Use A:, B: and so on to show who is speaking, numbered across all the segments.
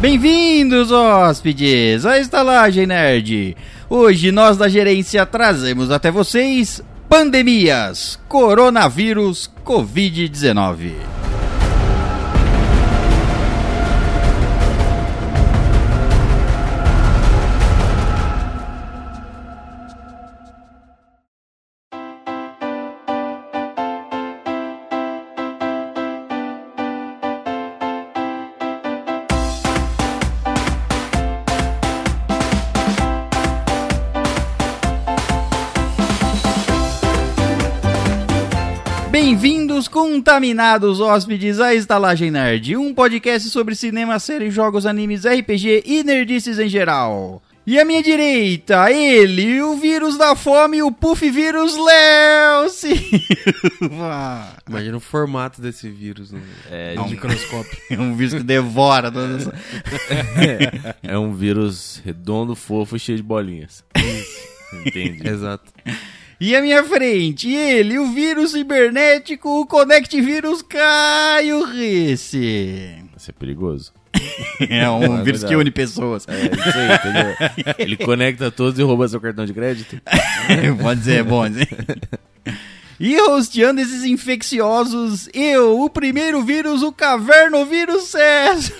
A: Bem-vindos, hóspedes, à Estalagem Nerd. Hoje nós da gerência trazemos até vocês pandemias, coronavírus, Covid-19. Contaminados hóspedes, à Estalagem Nerd, um podcast sobre cinema, séries, jogos, animes, RPG e nerdices em geral. E à minha direita, ele, o vírus da fome, o puff vírus Léo Silva.
B: Imagina o formato desse vírus no,
C: É,
B: no
C: de-
B: microscópio.
A: É um vírus que devora todas as...
C: é um vírus redondo, fofo e cheio de bolinhas. Entendi.
B: Exato.
A: E à minha frente, ele, o vírus cibernético, o Connect Vírus Caio Risse.
C: Isso é perigoso.
A: É um
C: É
A: vírus que une pessoas.
C: É isso aí, entendeu? Ele conecta todos e rouba seu cartão de crédito.
A: Pode ser, é bom. E hosteando esses infecciosos, eu, o primeiro vírus, o cavernovírus César.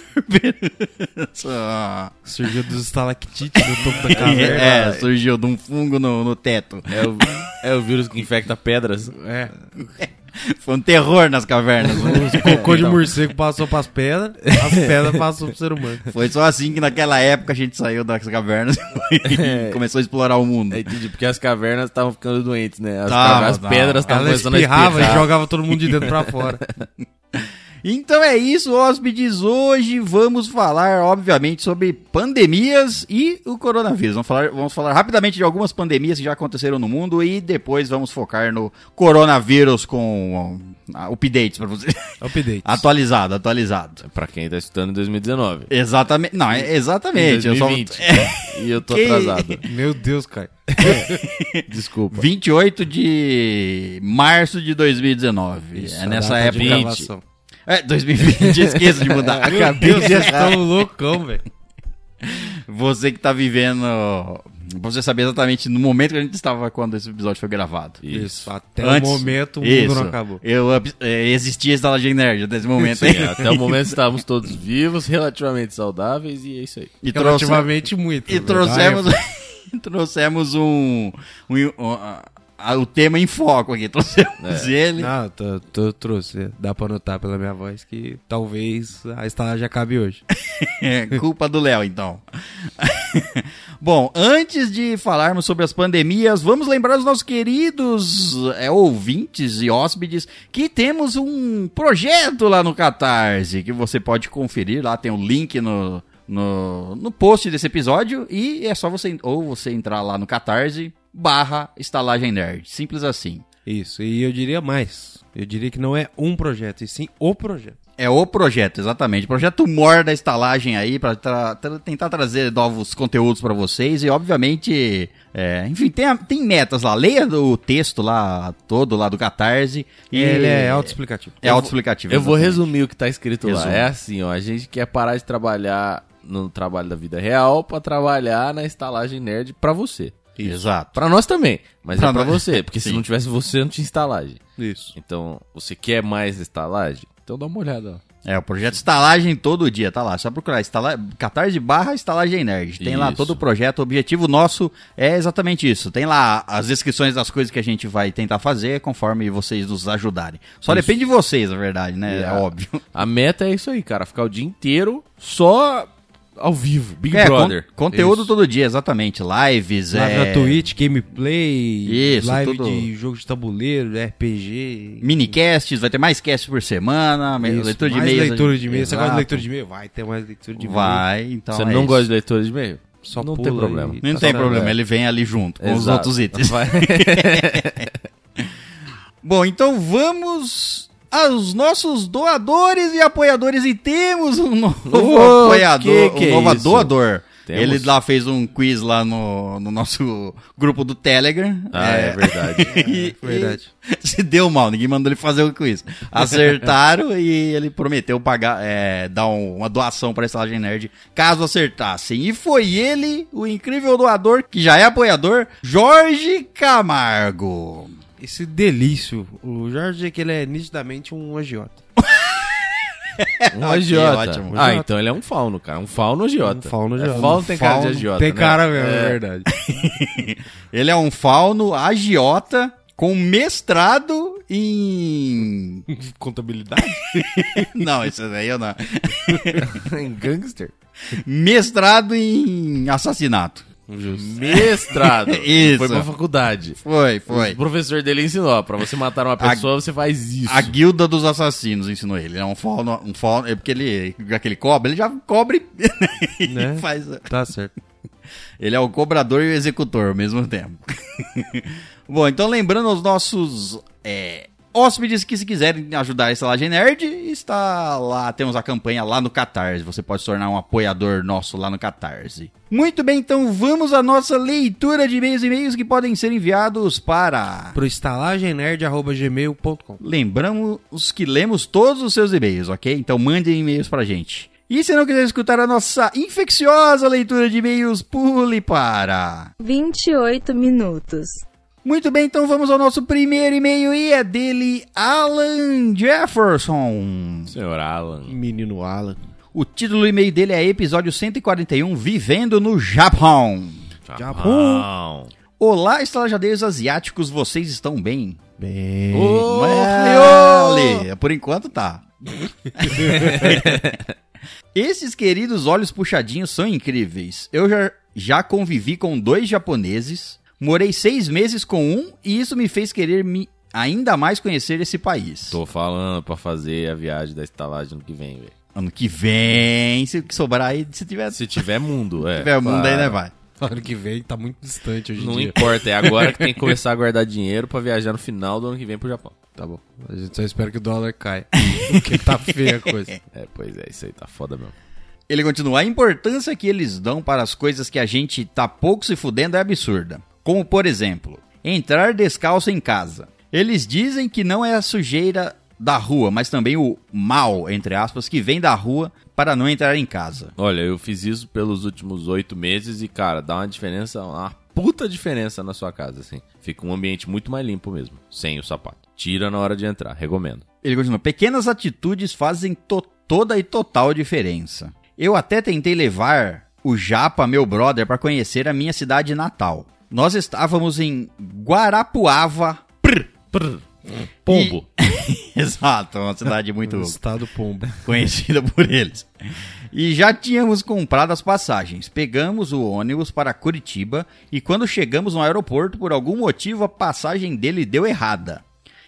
A: Só.
B: Surgiu dos estalactites do topo da caverna.
A: É, surgiu de um fungo no, no teto.
C: É o, é o vírus que infecta pedras.
B: É.
A: Foi um terror nas cavernas.
B: Os cocô de
A: Então,
B: morcego passou pras pedras, as pedras passou pro ser humano.
A: Foi só assim que naquela época a gente saiu das cavernas e começou a explorar o mundo.
C: É, entendi, porque as cavernas estavam ficando doentes, né? As,
A: Tava,
C: cavernas- as pedras estavam começando a
B: espirrava e
C: espirrar.
B: jogava todo mundo de dentro pra fora.
A: Então é isso, hóspedes. Hoje vamos falar, obviamente, sobre pandemias e o coronavírus. Vamos falar, vamos falar rapidamente de algumas pandemias que já aconteceram no mundo e depois vamos focar no coronavírus com uh, updates para você.
B: Update.
A: atualizado, atualizado.
C: Pra quem tá estudando em 2019.
A: Exatamente. Não, é exatamente. Eu só-
C: 2020. E eu tô
A: Que-
C: atrasado.
B: Meu Deus, cara.
C: Desculpa.
A: 28 de março de 2019. é nessa
B: Data de
A: época.
B: gravação.
A: É, 2020, esqueço de mudar.
B: Meu Deus, vocês estão loucão, velho.
A: Você que tá vivendo. Pra você saber exatamente no momento que a gente estava quando esse episódio foi gravado.
B: Isso. Até
A: Antes-
B: o momento o mundo
A: Isso.
B: não acabou.
A: Eu eh, existia estalagem nerd até esse momento aí.
C: Sim, até o momento estávamos todos vivos, relativamente saudáveis e é isso aí.
A: E, trouxe,
B: Relativamente muito.
A: e trouxemos, trouxemos um, um- um- a- o tema em foco aqui. Trouxemos ele.
B: Não, tô, tô, trouxe. Dá pra notar pela minha voz que talvez a estalagem acabe hoje.
A: É, culpa do Léo, então. Bom, antes de falarmos sobre as pandemias, vamos lembrar os nossos queridos é, ouvintes e hóspedes que temos um projeto lá no Catarse que você pode conferir. Lá tem o link no, no, no post desse episódio e é só você ou você entrar lá no Catarse barra estalagem nerd. Simples assim.
B: Isso, e eu diria mais. Eu diria que não é um projeto, e sim o projeto.
A: É o projeto, exatamente. Projeto Mor da estalagem aí, pra tra- tra- tentar trazer novos conteúdos pra vocês. E, obviamente, é, enfim, tem, a- tem metas lá. Leia o texto lá, todo lá do Catarse. E
B: Ele é autoexplicativo.
A: É autoexplicativo.
C: Eu vou resumir o que tá escrito
A: Resume.
C: lá. É assim, ó, a gente quer parar de trabalhar no trabalho da vida real pra trabalhar na estalagem nerd pra você.
A: Exato.
C: Pra nós também, mas
A: Pra
C: é
A: nós-
C: você, porque se não tivesse você, não tinha estalagem.
B: Isso.
C: Então, você quer mais estalagem? Então dá uma olhada.
A: É, o projeto Estalagem todo dia, tá lá. Só procurar estala... Catarse barra Estalagem Nerd. Tem lá
C: Isso.
A: todo o projeto. O objetivo nosso é exatamente isso. Tem lá as descrições das coisas que a gente vai tentar fazer conforme vocês nos ajudarem. Só depende de vocês, na verdade, né? É,
C: É.
A: óbvio.
C: A meta é isso aí, cara, ficar o dia inteiro só ao vivo, Big
A: É,
C: Brother.
A: con- conteúdo
B: Isso.
A: todo dia, exatamente. Lives,
B: Live
A: é...
B: na Twitch, gameplay,
A: Isso,
B: live
A: tudo.
B: de jogo de tabuleiro, RPG.
A: Minicasts, vai ter mais casts por semana,
B: Isso,
A: leitura de
B: mais
A: e-mails.
B: leitura de e-mail. Você gosta de leitura de e-mail? Vai ter mais leitura de e-mail.
A: Vai, então
C: Você
A: é
C: não
A: isso.
C: gosta de leitura de e-mail?
B: Só
C: não tem problema.
B: e-
A: Não
B: Tá
A: tem problema,
C: é.
A: ele vem ali junto com os
C: Exato.
A: outros itens.
C: Vai-
A: Bom, então vamos aos nossos doadores e apoiadores e temos um novo
C: Ô,
A: apoiador,
C: que que
A: um
C: é
A: novo
C: isso?
A: doador.
C: Temos?
A: Ele lá fez um quiz lá no, no nosso grupo do Telegram.
C: Ah, é, verdade.
A: E,
B: verdade.
A: e se deu mal, ninguém mandou ele fazer o quiz. Acertaram e ele prometeu pagar, é, dar um- uma doação para a Estalagem Nerd caso acertassem. E foi ele, o incrível doador, que já é apoiador, Jorge Camargo.
B: Esse delício. O Jorge é que ele é nitidamente um agiota.
C: Um
A: Ok,
C: agiota.
A: ótimo.
C: Ah, então ele é um fauno, cara. Um fauno agiota.
B: Um fauno agiota.
C: É, fauno tem cara de
A: Fauno
C: agiota,
B: Tem
C: né?
B: cara mesmo, é,
C: É.
B: verdade.
A: Ele é um fauno agiota com mestrado em.
B: Contabilidade?
A: Não, isso daí eu não.
C: Em gangster.
A: Mestrado em assassinato.
B: Justo.
C: Mestrado.
A: Isso.
C: Foi pra faculdade.
A: Foi, foi.
C: O professor dele ensinou, ó, pra você matar uma pessoa, você faz isso.
A: A guilda dos assassinos ensinou ele. É um fauno, um fauno, é porque ele, aquele cobra, ele já cobre e
B: Né?
A: faz.
B: Tá certo.
A: Ele é o cobrador e o executor ao mesmo tempo. Bom, então lembrando aos nossos é, hóspedes que se quiserem ajudar a Estalagem Nerd, está lá, temos a campanha lá no Catarse. Você pode se tornar um apoiador nosso lá no Catarse. Muito bem, então vamos à nossa leitura de e-mails e e-mails que podem ser enviados para...
B: Pro estalagemnerd.gmail.com
A: Lembramos que lemos todos os seus e-mails, ok? Então mandem e-mails pra gente. E se não quiser escutar a nossa infecciosa leitura de e-mails, pule para.
D: 28 minutos.
A: Muito bem, então vamos ao nosso primeiro e-mail e é dele, Alan Jefferson.
C: Senhor Alan.
B: Menino Alan.
A: O título do e-mail dele é episódio 141, Vivendo no Japão.
C: Japão.
A: Olá, estalajadeiros asiáticos, vocês estão bem?
B: Bem.
A: Olha, por enquanto tá. Esses queridos olhos puxadinhos são incríveis. Eu já, já convivi com dois japoneses, morei seis meses com um e isso me fez querer me ainda mais conhecer esse país.
C: Tô falando pra fazer a viagem da estalagem ano que vem, velho.
A: Ano que vem, se sobrar aí, se tiver, se
C: Se tiver mundo, é.
A: tiver mundo aí, né, vai.
B: Ano que vem tá muito distante hoje em
C: Não
B: dia.
C: importa, é agora que tem que começar a guardar dinheiro pra viajar no final do ano que vem pro Japão.
B: Tá bom. A gente só espera que o dólar caia. Porque tá feia a coisa.
C: É, pois é, isso aí tá foda mesmo.
A: Ele continua: a importância que eles dão para as coisas que a gente tá pouco se fudendo é absurda. Como, por exemplo, entrar descalço em casa. Eles dizem que não é a sujeira da rua, mas também o mal, entre aspas, que vem da rua para não entrar em casa.
C: Olha, eu fiz isso pelos últimos oito meses e, cara, dá uma diferença, uma puta diferença na sua casa, assim. Fica um ambiente muito mais limpo mesmo, sem o sapato. Tira na hora de entrar, recomendo.
A: Ele continua: pequenas atitudes fazem to- toda e total diferença. Eu até tentei levar o Japa, meu brother, para conhecer a minha cidade natal. Nós estávamos em Guarapuava.
C: Pombo.
A: Exato, uma cidade muito
B: Estado pombo.
A: conhecida por eles. E já tínhamos comprado as passagens. Pegamos o ônibus para Curitiba e quando chegamos no aeroporto, por algum motivo a passagem dele deu errada.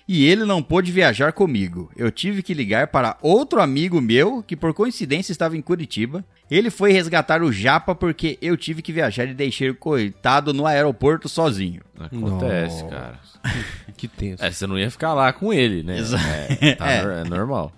A: E ele não pôde viajar comigo. Eu tive que ligar para outro amigo meu que por coincidência estava em Curitiba. Ele foi resgatar o Japa porque eu tive que viajar e deixei o coitado no aeroporto sozinho.
C: Acontece,
B: Nossa.
C: cara.
B: Que tenso.
C: É, você não ia ficar lá com ele, né?
A: Exa-
C: É, tá
A: É.
C: é normal.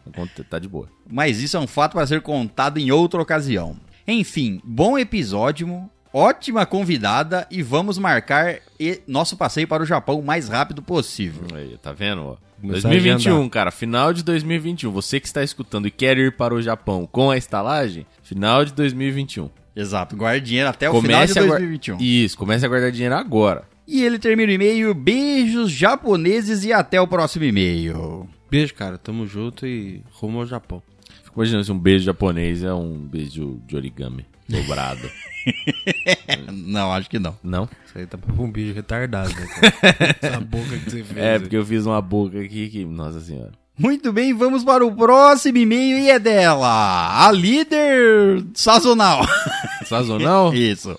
C: Tá de boa.
A: Mas isso é um fato para ser contado em outra ocasião. Enfim, bom episódio, ótima convidada e vamos marcar e- nosso passeio para o Japão o mais rápido possível.
C: Aí, tá vendo? ó?
B: Começar a
C: 2021,
B: agendar.
C: cara. Final de 2021. Você que está escutando e quer ir para o Japão com a estalagem, final de 2021.
A: Exato, guarde dinheiro até o final de
C: a guar-
A: 2021.
C: Isso, comece a guardar dinheiro agora.
A: E ele termina o e-mail, beijos japoneses e até o próximo e-mail.
B: Beijo, cara. Tamo junto e rumo ao Japão.
C: Fico imaginando se um beijo japonês é um beijo de origami dobrado.
A: Não, acho que não.
C: Não?
B: Isso aí tá pra um beijo retardado, né? Essa boca que você fez.
C: É, porque eu fiz uma boca aqui que. Nossa senhora.
A: Muito bem, vamos para o próximo e-mail e é dela, a líder sazonal.
C: Sazonal?
A: Isso.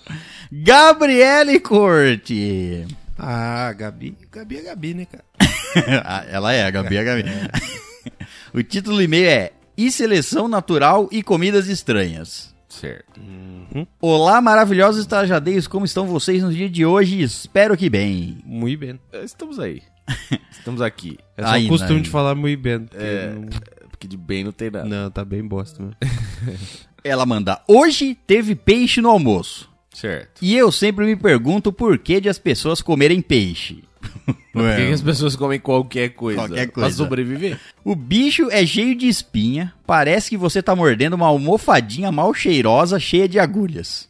A: Gabriele Corte.
B: Ah, Gabi. Gabi é Gabi, né, cara?
A: Ah, Ela é, a Gabi é a Gabi. o título do e-mail é E Seleção Natural e Comidas Estranhas.
C: Certo.
A: Olá, maravilhosos estajadeiros, como estão vocês no dia de hoje? Espero que bem.
B: Muito bem.
C: Estamos aí. Estamos aqui.
B: É só
A: Ainda,
B: costume
A: ainda.
B: de falar muito bem. porque
C: É.
B: não-
C: Porque de bem não tem nada.
B: Não, tá bem bosta, né?
A: Ela manda: Hoje teve peixe no almoço.
C: Certo.
A: E eu sempre me pergunto por que de as pessoas comerem peixe.
C: Por que, que as pessoas comem qualquer coisa?
A: Qualquer
C: Pra
A: coisa.
C: sobreviver?
A: O bicho é cheio de espinha, parece que você tá mordendo uma almofadinha mal cheirosa cheia de agulhas.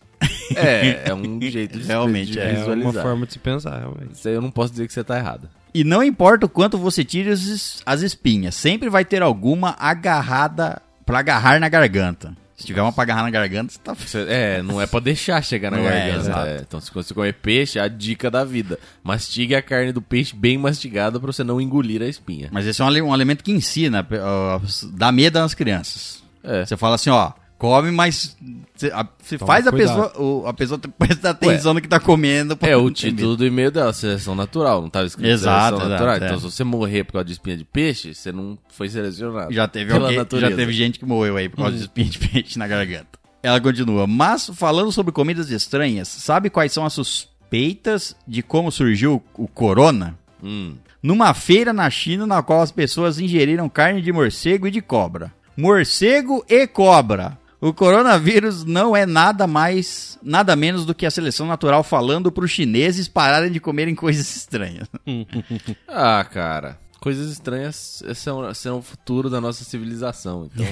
C: É, é um jeito de,
A: Realmente,
C: de
A: é
B: É
C: visualizar.
B: uma forma de se pensar, realmente.
C: Isso aí eu não posso dizer que você tá errado.
A: E não importa o quanto você tire as, es- as espinhas, sempre vai ter alguma agarrada pra agarrar na garganta. Se tiver uma pra agarrar na garganta, você tá.
C: Você- é, não é pra deixar chegar na
A: Não é,
C: garganta.
A: exato.
C: é. Então, se você comer peixe, é a dica da vida. Mastigue a carne do peixe bem mastigada pra você não engolir a espinha.
A: Mas esse é um, um alimento que ensina, ó, dá medo nas crianças.
C: É.
A: Você fala assim, ó, come, mas você, a- faz a
B: cuidado.
A: pessoa, o- a pessoa prestar atenção no que tá comendo.
C: É, o título do e-mail dela, seleção natural, não tava escrito
A: Exato,
C: seleção
A: exato,
C: natural.
A: é.
C: Então, se você morrer por causa de espinha de peixe, você não foi selecionado.
A: Já teve alguém,
C: natureza.
A: já teve gente que morreu aí por
C: Hum.
A: causa de espinha de peixe na garganta. Ela continua, mas falando sobre comidas estranhas, sabe quais são as suspeitas de como surgiu o corona?
C: Hum.
A: Numa feira na China na qual as pessoas ingeriram carne de morcego e de cobra. Morcego e cobra. O coronavírus não é nada mais, nada menos do que a seleção natural falando para os chineses pararem de comerem coisas estranhas.
C: Ah, cara. Coisas estranhas são, são o futuro da nossa civilização. Então,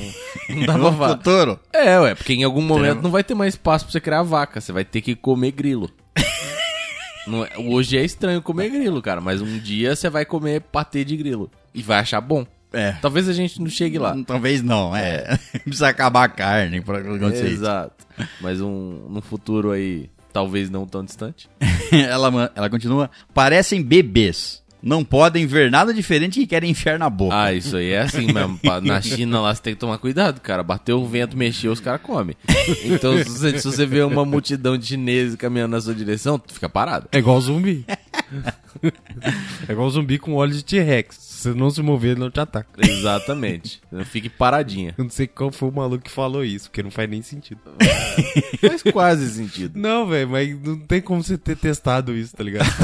C: não dá pra
A: No
C: falar.
A: futuro.
C: É, ué, porque em algum momento
A: Entendeu?
C: não vai ter mais espaço pra você criar vaca. Você vai ter que comer grilo. Não é- hoje é estranho comer grilo, cara, mas um dia você vai comer patê de grilo. E vai achar bom.
A: É.
C: Talvez a gente não chegue lá.
A: Talvez não, é. Precisa acabar a carne pra acontecer isso.
C: Exato. Mas um, num futuro aí, talvez não tão distante.
A: ela, ela continua. Parecem bebês. Não podem ver nada diferente e querem enfiar na boca.
C: Ah, isso aí é assim mesmo. Na China lá você tem que tomar cuidado, cara. Bateu o vento, mexeu, os caras comem. Então, se você, se você vê uma multidão de chineses caminhando na sua direção, tu fica parado.
B: É igual zumbi. é igual zumbi com óleo de T-Rex. Se você não se mover, ele não te ataca.
C: Exatamente. Então, Fique paradinha.
B: Eu não sei qual foi o maluco que falou isso, porque não faz nem sentido.
C: Faz quase sentido.
B: Não, velho, mas não tem como você ter testado isso, tá ligado?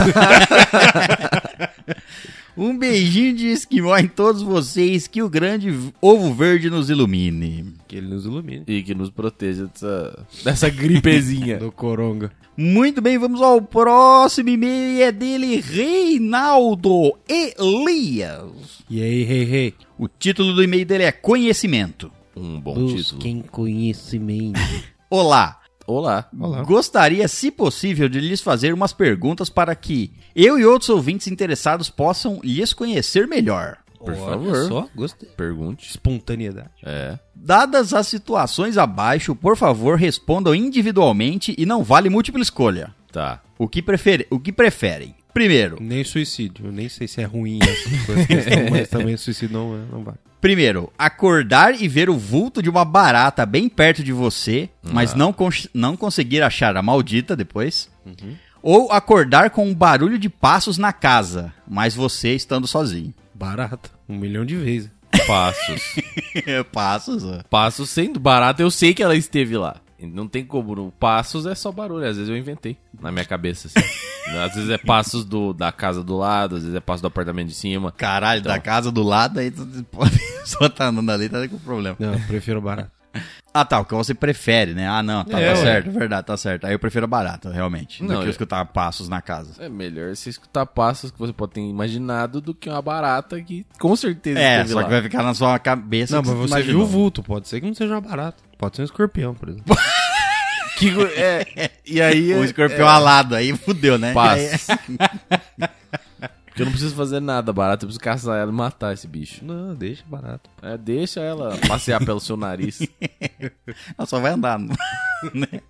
A: Um beijinho de esquimó em todos vocês. Que o grande ovo verde nos ilumine.
B: que ele nos ilumine.
C: E que nos proteja dessa, dessa gripezinha.
B: Do coronga.
A: Muito bem, vamos ao próximo e-mail. e É dele, Reinaldo Elias.
B: E aí, rei, rei?
A: O título do e-mail dele é Conhecimento.
C: Um bom título.
B: Busquem conhecimento.
A: Olá.
C: Olá.
B: Olá.
A: Gostaria, se possível, de lhes fazer umas perguntas para que eu e outros ouvintes interessados possam lhes conhecer melhor.
C: Por
B: Olha
C: favor.
B: só, gostei.
C: Pergunte.
B: Espontaneidade.
C: É.
A: Dadas as situações abaixo, por favor, respondam individualmente e não vale múltipla escolha.
C: Tá.
A: O que, prefere, o que preferem? Primeiro,
B: Nem suicídio. Eu nem sei se é ruim essa coisa, questão, mas também suicídio não, é- não vai.
A: primeiro, acordar e ver o vulto de uma barata bem perto de você, mas não, cons- não conseguir achar a maldita depois. Ou acordar com um barulho de passos na casa, mas você estando sozinho.
B: Barato. Um milhão de vezes.
C: Passos.
A: passos, ó.
C: Passos sendo barato, eu sei que ela esteve lá. Não tem como. Passos é só barulho. Às vezes eu inventei na minha cabeça. assim. às vezes é passos do, da casa do lado, às vezes é passos do apartamento de cima.
A: Caralho, da casa do lado, aí tu pode só tá andando ali, tá com problema.
B: Não, eu prefiro barato.
A: Ah, tá, o que você prefere, né? Ah, não, tá,
B: É,
A: tá certo, é verdade, tá certo. Aí eu prefiro a barata, realmente,
C: Não,
A: do que
C: eu-
A: escutar passos na casa.
C: É melhor você escutar passos que você pode ter imaginado do que uma barata que com certeza
A: É, só
C: lá.
A: que vai ficar na sua cabeça.
B: Não, mas você
A: imaginou.
B: viu o vulto. Pode ser que não seja uma barata. Pode ser um escorpião, por exemplo.
C: Que- é, e aí
A: O
C: é-
A: escorpião alado, aí fudeu, né?
C: Passos. Porque eu não preciso fazer nada barata, eu preciso caçar ela e matar esse bicho.
B: Não, deixa barato.
C: É, deixa ela passear pelo seu nariz.
A: Ela só vai andar. né?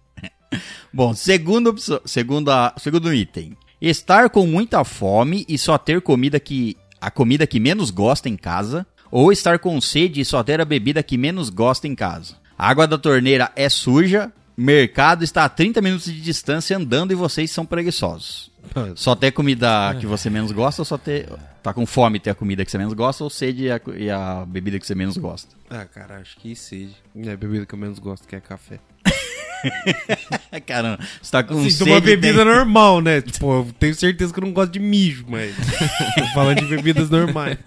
A: Bom, segunda opção, segunda, segundo item. Estar com muita fome e só ter comida que a comida que menos gosta em casa, ou estar com sede e só ter a bebida que menos gosta em casa. A água da torneira é suja, mercado está a 30 minutos de distância andando e vocês são preguiçosos. Só ter comida que você menos gosta ou só ter tá com fome ter a comida que você menos gosta ou sede e a, e a bebida que você menos gosta.
B: Ah, cara, acho que sede. É a bebida que eu menos gosto, que é café.
A: Caramba, você tá com
B: Assim,
A: sede.
B: de uma
A: tem-
B: bebida normal, né? Tipo, eu tenho certeza que eu não gosto de mijo, mas... Tô falando de bebidas normais.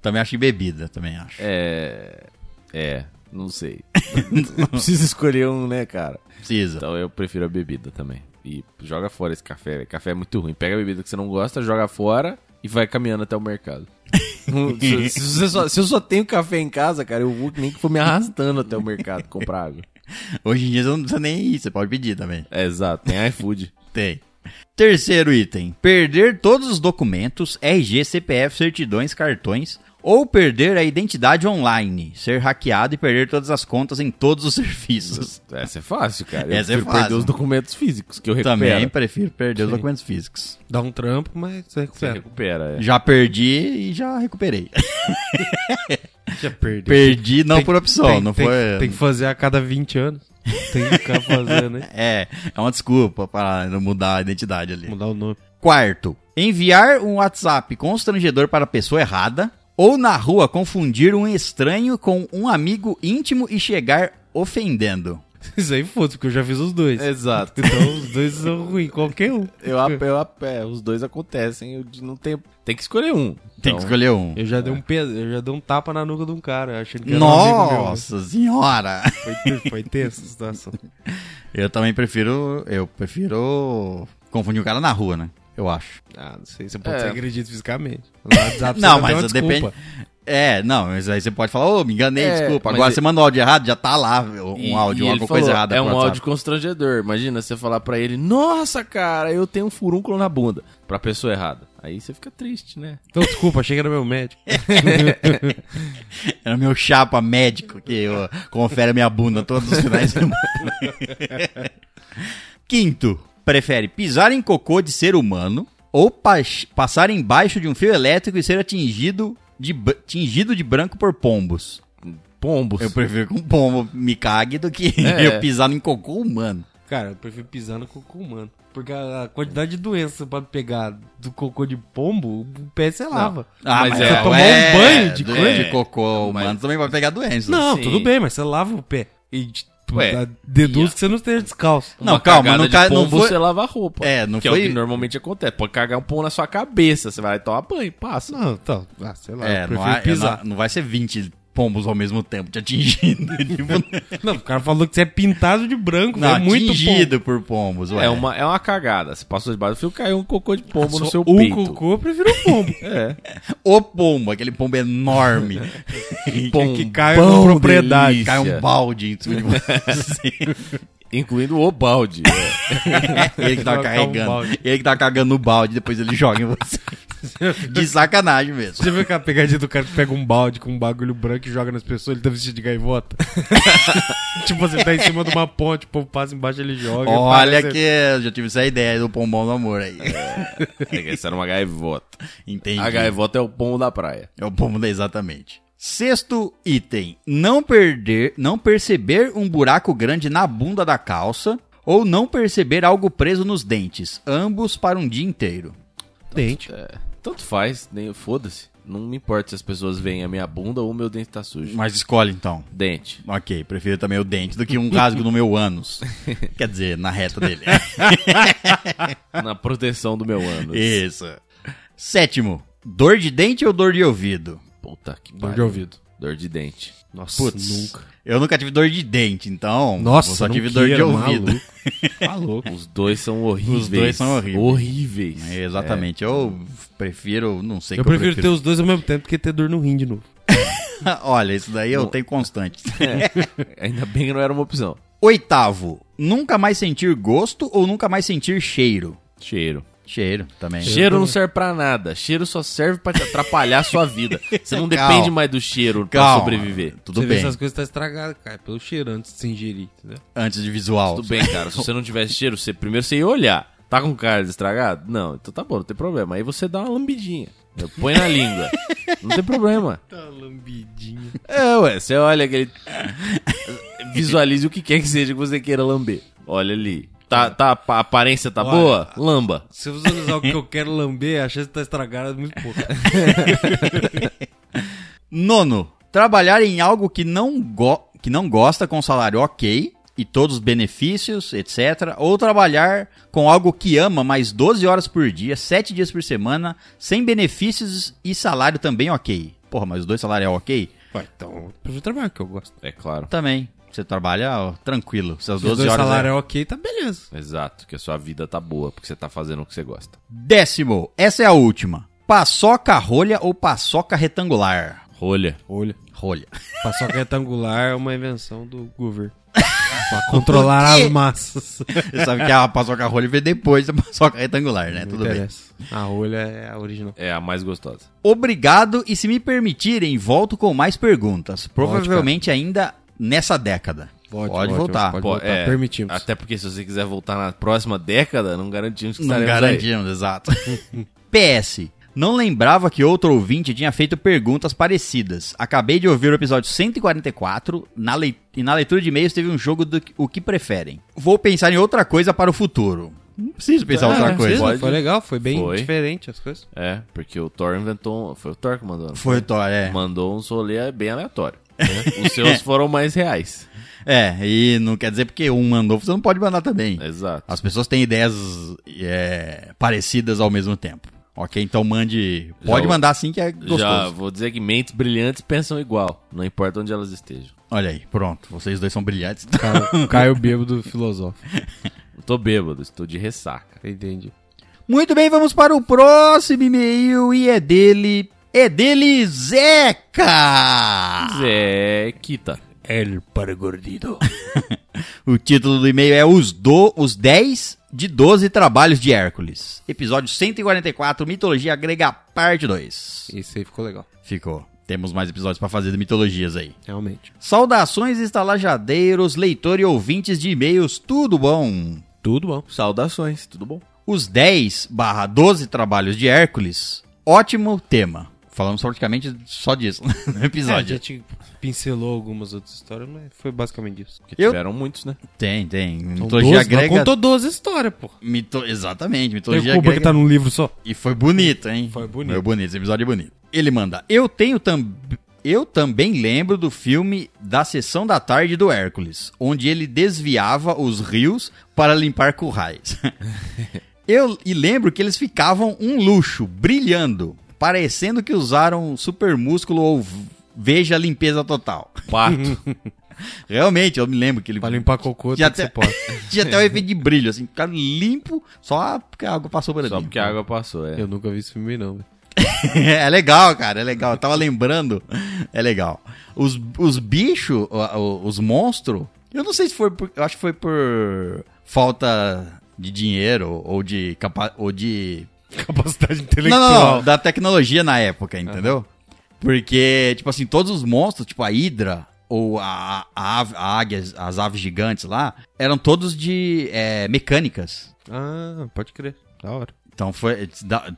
A: Também acho que bebida, também acho.
C: É. É. Não sei. Não precisa escolher um, né, cara?
A: Precisa.
C: Então eu prefiro a bebida também. E joga fora esse café. Café é muito ruim. Pega a bebida que você não gosta, joga fora e vai caminhando até o mercado. se, se só- se eu só tenho café em casa, cara, eu vou nem que for me arrastando até o mercado comprar água.
A: Hoje em dia você não precisa nem ir, você pode pedir também.
C: É, exato, tem iFood.
A: Tem. Terceiro item: perder todos os documentos, RG, CPF, certidões, cartões, ou perder a identidade online, ser hackeado e perder todas as contas em todos os serviços.
C: Essa é fácil, cara.
A: Essa é fácil.
C: perder os documentos físicos que eu recupero.
A: Também prefiro perder os
B: Sim.
A: documentos físicos.
B: Dá um trampo, mas você
C: Você
B: recupera.
C: recupera, é.
A: Já perdi e já recuperei.
B: Já perdeu.
A: Perdi não
B: Tem-
A: por opção,
B: tem-
A: não
B: tem-
A: foi.
B: Tem que fazer a cada 20 anos. Tem que ficar fazendo, né?
A: É, é uma desculpa para não mudar a identidade ali.
B: Mudar o nome.
A: Quarto, enviar um WhatsApp constrangedor para a pessoa errada ou na rua confundir um estranho com um amigo íntimo e chegar ofendendo.
B: Isso aí foda porque eu já fiz os dois.
C: Exato.
B: Então os dois são ruins, qualquer um.
C: Eu, eu, é, os dois acontecem, eu não tenho, tem que escolher um.
A: Tem
C: Então,
A: que escolher um.
B: Eu já dei um pe... eu já dei um tapa na nuca de um cara, achando que era um amigo meu.
A: Nossa senhora!
B: Foi, tenso- foi tensa a situação.
A: Eu também prefiro. Eu prefiro confundir o cara na rua, né? Eu acho.
B: Ah, não sei, você pode
C: É.
B: ser agredido fisicamente. No WhatsApp
A: Não, mas depende.
B: desculpa.
A: É, não, mas aí você pode falar, ô, me enganei,
C: É,
A: desculpa. Agora você manda um áudio errado, já tá lá um
C: E-
A: áudio,
C: e ele
A: alguma coisa
C: falou,
A: errada.
C: É um
A: WhatsApp.
C: áudio constrangedor. Imagina você falar pra ele, nossa, cara, eu tenho um furúnculo na bunda. Pra pessoa errada. Aí você fica triste, né?
B: Então, desculpa, achei que era meu médico.
A: Era meu chapa médico que eu confere a minha bunda todos os finais de semana. Quinto, prefere pisar em cocô de ser humano ou pas- passar embaixo de um fio elétrico e ser atingido de, tingido de branco por pombos.
C: Pombos.
A: Eu prefiro que um pombo me cague do que
C: É.
A: eu pisar em cocô humano.
B: Cara, eu prefiro pisar no cocô humano. Porque a quantidade de doença que você pode pegar do cocô de pombo, o pé você lava.
A: Ah,
C: Mas
A: mas,
C: é,
A: é,
B: tomar um
A: ué,
B: banho de coisa?
A: de cocô
C: Mas-
A: humano também vai pegar doença.
B: Não,
C: Sim.
B: tudo bem, mas você lava o pé. E
C: Ué,
B: deduz que você não esteja descalço.
A: Não,
C: Uma
A: calma, não
C: de
A: ca- não foi-
C: você lava a roupa.
A: É, não
C: que
A: foi-
C: é o que normalmente acontece. Pode cagar um pão na sua cabeça, você vai tomar banho, passa.
B: Não, então, ah, sei lá,
A: É,
B: eu
A: não,
B: prefiro
A: é-
B: pisar.
A: não, não vai ser 20 pombos ao mesmo tempo te atingindo. tipo,
B: Não, o cara falou que você é pintado de branco,
A: não,
B: é muito
A: atingido por pombos. Ué.
C: É uma, é uma cagada. Você passou debaixo do fio, caiu um cocô de pombo no seu
B: o
C: peito.
B: cocô, eu prefiro o pombo.
C: É.
A: O pombo, aquele pombo enorme.
B: que cai com propriedade.
C: delícia.
A: Cai um balde em cima de você.
C: Incluindo o balde. É.
A: ele que tá
B: um
A: carregando.
B: balde.
A: ele que tá cagando no balde, depois ele joga em você. De sacanagem mesmo.
B: Você viu aquela pegadinha do cara que pega um balde com um bagulho branco e joga nas pessoas, ele tá vestido de gaivota? tipo, você tá em cima de uma ponte, o povo passa embaixo, ele joga.
A: Olha
B: parece-
A: que eu já tive essa ideia do pombom do amor aí.
C: Essa era uma gaivota.
A: Entendi.
C: A gaivota é o pombo da praia.
A: É o pombo da exatamente. Sexto item: não perder, não perceber um buraco grande na bunda da calça ou não perceber algo preso nos dentes, ambos para um dia inteiro.
B: Dente.
C: É, tanto faz, nem foda-se. Não me importa se as pessoas veem a minha bunda ou o meu dente tá sujo.
A: Mas escolhe então.
C: Dente.
A: Ok, prefiro também o dente do que um rasgo no meu ânus. Quer dizer, na reta dele.
C: Na proteção do meu ânus.
A: Isso. Sétimo: dor de dente ou dor de ouvido?
C: Puta que
B: Dor de ouvido.
C: Dor de dente.
B: Nossa,
A: Putz,
B: nunca.
A: eu nunca tive dor de dente, então.
B: Nossa,
A: eu só
B: não
A: tive dor de
B: queira,
A: ouvido.
B: maluco. Tá louco.
C: Os dois são horríveis.
A: Os dois são horríveis.
C: Horríveis.
A: É, exatamente. Eu prefiro, não sei
B: Eu
A: que
B: prefiro ter os dois ao mesmo tempo que ter dor no rim de novo.
A: Olha, isso daí eu
C: Não.
A: tenho constante.
C: É. Ainda bem que não era uma opção.
A: Oitavo, nunca mais sentir gosto ou nunca mais sentir cheiro?
C: Cheiro.
A: Cheiro também.
C: Cheiro não serve pra nada. Cheiro só serve pra te atrapalhar a sua vida. Você não
A: Calma.
C: depende mais do cheiro pra
A: Calma.
C: sobreviver.
A: Tudo
B: você vê
A: bem.
B: se as coisas estão estragadas, cara, pelo cheiro antes de se ingerir, entendeu?
A: Antes de visual.
C: Tudo bem, cara. Se você não tivesse cheiro, você primeiro você ia olhar. Tá com cara de estragado? Não, então tá bom, não tem problema. Aí você dá uma lambidinha. Põe na língua. Não tem problema.
B: Tá lambidinho.
C: É, ué, você olha aquele. Visualize o que quer que seja que você queira lamber. Olha ali. Tá, tá, a aparência tá
B: Olha.
C: boa? Lamba.
B: Se eu visualizar o que eu quero lamber, a chance de estar estragada é muito pouca.
A: Nono, trabalhar em algo que não, go que não gosta com salário ok e todos os benefícios, etc. Ou trabalhar com algo que ama mais 12 horas por dia, 7 dias por semana, sem benefícios e salário também ok. Porra, mas os dois salários é ok?
B: Ué, então, eu prefiro trabalhar que eu gosto.
C: É claro.
A: Também. Você trabalha ó, tranquilo. Essas
B: Se o
A: 12 horas.
B: salário
A: é-
B: é ok, tá beleza.
C: Exato, que a sua vida tá boa, porque você tá fazendo o que você gosta.
A: Décimo. Essa é a última. Paçoca rolha ou paçoca retangular?
C: Rolha.
B: Olha,
A: Rolha.
B: paçoca retangular é uma invenção do governo. pra controlar as massas.
A: Você sabe que a paçoca rolha veio depois da paçoca retangular, né?
B: Não
A: Tudo bem.
B: interessa. A rolha é a original.
C: É a mais gostosa.
A: Obrigado e se me permitirem, volto com mais perguntas. Provavelmente ainda nessa década. Pode,
B: ótimo,
A: voltar.
B: Pode voltar,
C: é,
B: permitimos.
C: Até porque se você quiser voltar na próxima década, não garantimos que
A: Não
C: estaremos aí.
A: garantimos, exato. PS. Não lembrava que outro ouvinte tinha feito perguntas parecidas. Acabei de ouvir o episódio 144 na e na leitura de e-mails teve um jogo do o que preferem. Vou pensar em outra coisa para o futuro. Não preciso pensar em
B: Ah,
A: outra
B: não
A: coisa.
B: precisa,
C: Pode.
B: Foi legal, foi bem
C: Foi.
B: diferente as coisas.
C: É, porque o Thor inventou. um- Foi o Thor que mandou. não
A: Foi o Thor, é.
C: Mandou uns rolê bem aleatório. Né? Os seus foram mais reais.
A: É, e não quer dizer porque um mandou, você não pode mandar também.
C: Exato.
A: As pessoas têm ideias é, parecidas ao mesmo tempo. Ok? Então mande. Pode
C: Já-
A: mandar sim que é gostoso.
C: Já vou dizer que mentes brilhantes pensam igual, não importa onde elas estejam.
A: Olha aí, pronto. Vocês dois são brilhantes.
B: Caio, Caio bêbado filosófico.
C: Não tô bêbado, estou de ressaca.
B: Entendi.
A: Muito bem, vamos para o próximo e-mail e é dele. É dele, Zeca!
C: Zé Quita.
B: El Pargordido.
A: O título do e-mail é Os, do, os 10 de 12 Trabalhos de Hércules. Episódio 144, Mitologia Grega, parte 2.
B: Esse aí ficou legal.
A: Ficou. Temos mais episódios para fazer de mitologias aí.
B: Realmente.
A: Saudações, estalajadeiros, leitor e ouvintes de e-mails, tudo bom?
B: Tudo bom.
C: Saudações, tudo bom?
A: Os 10 barra 12 trabalhos de Hércules, ótimo tema. Falamos praticamente só disso no
B: É, a
A: episódio.
B: gente pincelou algumas outras histórias, mas foi basicamente isso.
C: Porque
A: Eu-
C: tiveram muitos, né?
A: Tem, tem. Mitologia
B: 12, mas
A: grega.
B: contou 12 histórias, pô.
A: Mito... Exatamente, mitologia
B: Cuba
A: grega.
B: que tá num livro só.
A: E foi bonito, hein?
B: Foi bonito.
A: Foi bonito, esse episódio é bonito. Ele manda: Eu tenho também. Eu também lembro do filme da Sessão da Tarde do Hércules, onde ele desviava os rios para limpar currais. Eu e lembro que eles ficavam um luxo, brilhando, parecendo que usaram super músculo ou veja limpeza total.
C: Pato.
A: Realmente, eu me lembro que ele
B: Pra limpar cocô,
A: tinha até, tinha até o efeito de brilho, assim, ficar limpo só porque a água passou por ali.
C: Só porque a água passou, é.
B: Eu nunca vi esse filme, não.
A: é legal, cara, é legal. Eu tava lembrando. É legal. Os, os bichos, os monstros, eu não sei se foi por. Eu acho que foi por falta de dinheiro ou de. Capa, ou de.
B: Capacidade
A: Não,
B: intelectual.
A: não, não, da tecnologia na época, entendeu? Porque, tipo assim, todos os monstros, tipo a Hydra ou a, a, ave- a águia, as aves gigantes lá, eram todos de é, mecânicas.
B: Ah, pode crer. Da hora.
A: Então foi.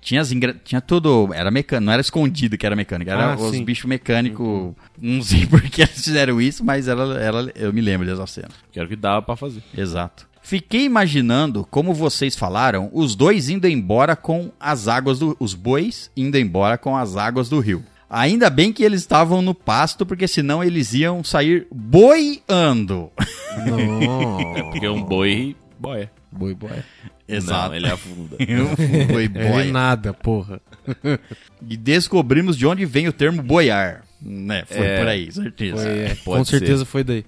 A: Tinha, as tinha tudo. Era mecânico, não era escondido que era mecânico. Era
B: Ah,
A: os bichos mecânicos. Não sei por que eles fizeram isso, mas era, era, eu me lembro dessa cena.
C: Que era o que dava pra fazer.
A: Exato. Fiquei imaginando, como vocês falaram, os dois indo embora com as águas do. Os bois indo embora com as águas do rio. Ainda bem que eles estavam no pasto, porque senão eles iam sair boiando.
B: Não.
C: É porque um boi boia.
B: Boi, boi.
A: Exato.
C: Não, ele afunda.
A: Um boi
B: É
A: boia.
B: nada, porra.
A: E descobrimos de onde vem o termo boiar. Né? Foi
C: É.
A: por aí, certeza.
B: Foi, é, com
C: ser.
B: certeza foi daí.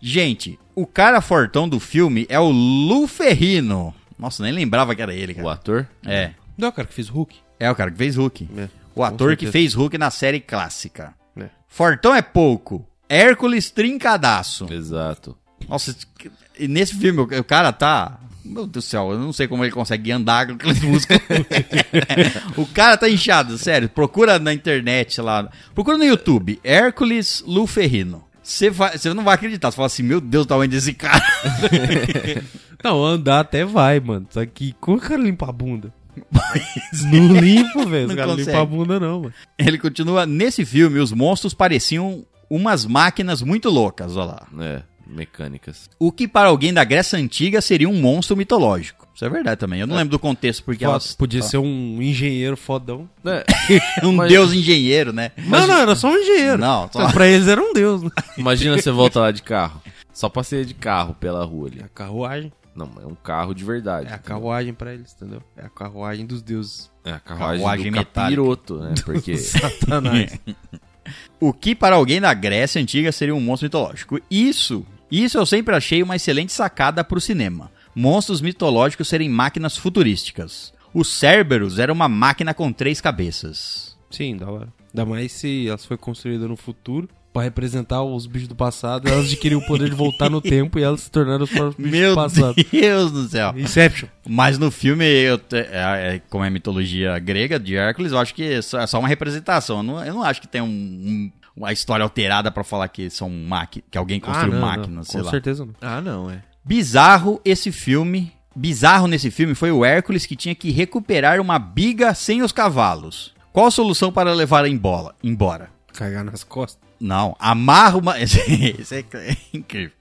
A: Gente, o cara fortão do filme é o Lu Ferrino. Nossa, nem lembrava que era ele,
C: O
A: cara.
C: ator?
A: É.
B: Não, cara, que fez Hulk.
A: É o cara que fez Hulk.
B: É,
A: o ator que fez Hulk na série clássica.
B: É.
A: Fortão é pouco. Hércules trincadaço.
C: Exato.
A: Nossa, e nesse filme o o cara tá. Meu Deus do céu, eu não sei como ele consegue andar com aqueles músculos. o cara tá inchado, sério. Procura na internet lá. Procura no YouTube. Hércules Lu Ferrino. Você vai- você não vai acreditar. Você fala assim, meu Deus, o tamanho desse cara.
B: Não, andar até vai, mano. Só que como o cara limpa a bunda? Não limpa, velho.
A: Não
B: Os caras
A: consegue.
B: limpam a bunda, não, mano.
A: Ele continua. Nesse filme, os monstros pareciam umas máquinas muito loucas, olha lá.
C: É, mecânicas.
A: O que para alguém da Grécia Antiga seria um monstro mitológico. Isso é verdade também. Eu não lembro do contexto, porque elas.
B: Podia ser um engenheiro fodão.
C: É,
A: um
C: Mas-
A: deus engenheiro, né?
B: Não, não, era só um engenheiro.
A: Não, só-
B: Mas Pra eles era um deus, né?
C: imagina você volta lá de carro. Só passeia de carro pela rua ali.
B: É a carruagem.
C: Não, é um carro de verdade.
B: É a carruagem pra eles, entendeu? É a carruagem dos deuses.
C: É a carruagem,
A: Carruagem
C: do
A: metálica.
C: capiroto, né? Porque
B: Satanás.
A: O que para alguém da Grécia antiga seria um monstro mitológico? Isso, isso eu sempre achei uma excelente sacada pro cinema. Monstros mitológicos serem máquinas futurísticas. O Cerberus era uma máquina com três cabeças.
B: Sim, da hora. Ainda mais se elas foi construída no futuro pra representar os bichos do passado, elas adquiriram o poder de voltar no tempo e elas se tornaram os próprios bichos
A: Meu
B: do passado.
A: Deus do céu.
B: Inception.
A: Mas no filme, eu te- é- é- como é mitologia grega de Hércules, eu acho que é só, é só uma representação. Eu não, eu não acho que tem um- um- uma história alterada pra falar que são máquinas, que alguém construiu
B: Ah, não,
A: máquinas,
B: não,
A: sei
B: Com
A: lá.
B: certeza não.
C: Ah, não, é.
A: Bizarro esse filme. Bizarro nesse filme foi o Hércules que tinha que recuperar uma biga sem os cavalos. Qual a solução para levar embora? embora?
B: Cagar nas costas.
A: Não, amarra uma. Isso é incrível.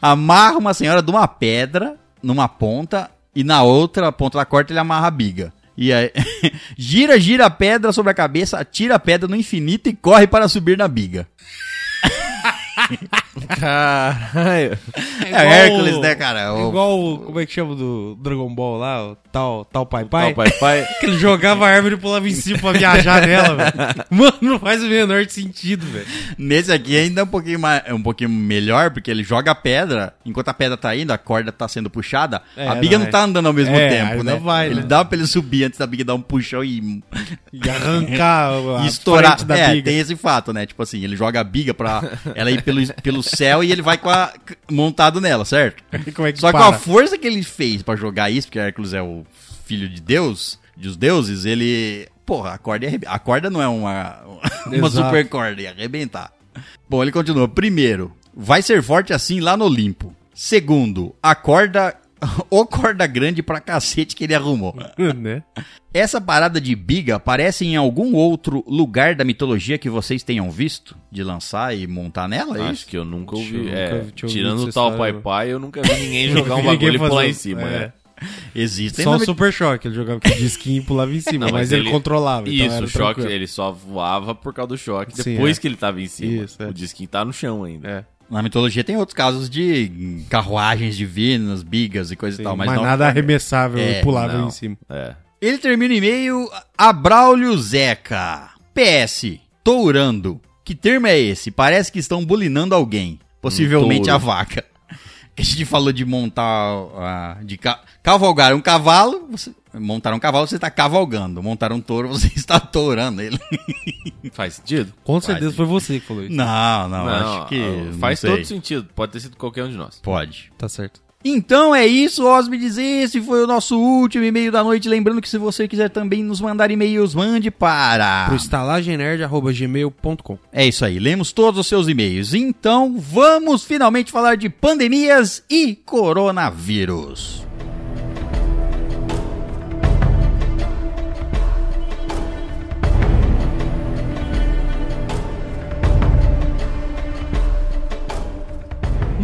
A: Amarra uma senhora de uma pedra numa ponta e na outra ponta da corda ele amarra a biga. E aí, gira, gira a pedra sobre a cabeça, atira a pedra no infinito e corre para subir na biga.
C: Caralho.
A: É, Hércules, né, cara? O-
B: Igual, o- como é que chama do Dragon Ball lá? O tal, tal Pai Pai?
C: Pai, pai, pai.
B: Que ele jogava a árvore e pulava em cima pra viajar nela, velho. Mano, não faz o menor sentido, velho.
A: Nesse aqui ainda é um pouquinho, mais, é um pouquinho melhor, porque ele joga a pedra, enquanto a pedra tá indo, a corda tá sendo puxada,
B: É,
A: a biga
B: não
A: não
B: é.
A: tá andando ao mesmo
B: É,
A: tempo, né?
B: vai,
A: ele
B: né?
A: dá pra ele subir antes da biga dar um puxão e
B: E arrancar
A: e estourar.
B: da
A: é,
B: biga.
A: tem esse fato, né? Tipo assim, ele joga a biga pra ela ir pelo, pelo céu e ele vai com a, montado nela, certo?
B: É que
A: Só com
B: para?
A: a força que ele fez pra jogar isso, porque Hércules é o filho de Deus, dos deuses, ele. Porra, a corda, arrebe- a corda não é uma, uma
B: Exato.
A: super corda, ia arrebentar. Bom, ele continua. Primeiro, vai ser forte assim lá no Olimpo. Segundo, a corda. Ô corda grande pra cacete que ele arrumou.
B: né?
A: Essa parada de biga aparece em algum outro lugar da mitologia que vocês tenham visto? De lançar e montar nela? É
C: Acho
A: isso?
C: que eu nunca ouvi.
B: Nunca
C: é,
B: ouvido
C: tirando o tal Pai Pai, eu nunca vi ninguém jogar um bagulho e pular em cima,
B: é.
C: né?
A: Existem
B: Só o
A: mit-
B: Super Choque, ele jogava com o disquinho e pulava em cima,
C: Não,
B: mas, ele, controlava. então
C: Isso,
B: era
C: o choque,
B: tranquilo.
C: ele só voava por causa do choque.
B: Sim,
C: Depois
B: é.
C: que ele tava em cima.
B: Isso, é.
C: O disquinho tá no chão ainda.
B: É.
A: Na mitologia tem outros casos de carruagens divinas, bigas e coisa
B: Sim,
A: e tal,
B: mas
A: mas, não.
B: nada arremessável
A: É,
B: e pulava
C: não.
B: em cima.
C: É.
A: Ele termina o e-mail a Braulio Zeca. PS, tourando. Que termo é esse? Parece que estão bulinando alguém. Possivelmente
C: Um
A: a vaca. Que a gente falou de montar, ah, de ca- cavalgar um cavalo, você, montar um cavalo, você está cavalgando. Montar um touro, você está tourando ele.
C: Faz sentido?
B: Com certeza foi você que falou isso.
A: Não, não,
C: Não,
A: acho que.
C: ah, faz todo sentido. Pode ter sido qualquer um de nós.
A: Pode.
B: Tá certo.
A: Então é isso, hóspedes. Esse foi o nosso último e-mail da noite. Lembrando que se você quiser também nos mandar e-mails, mande para.
B: Pro
A: É isso aí, lemos todos os seus e-mails. Então vamos finalmente falar de pandemias e coronavírus.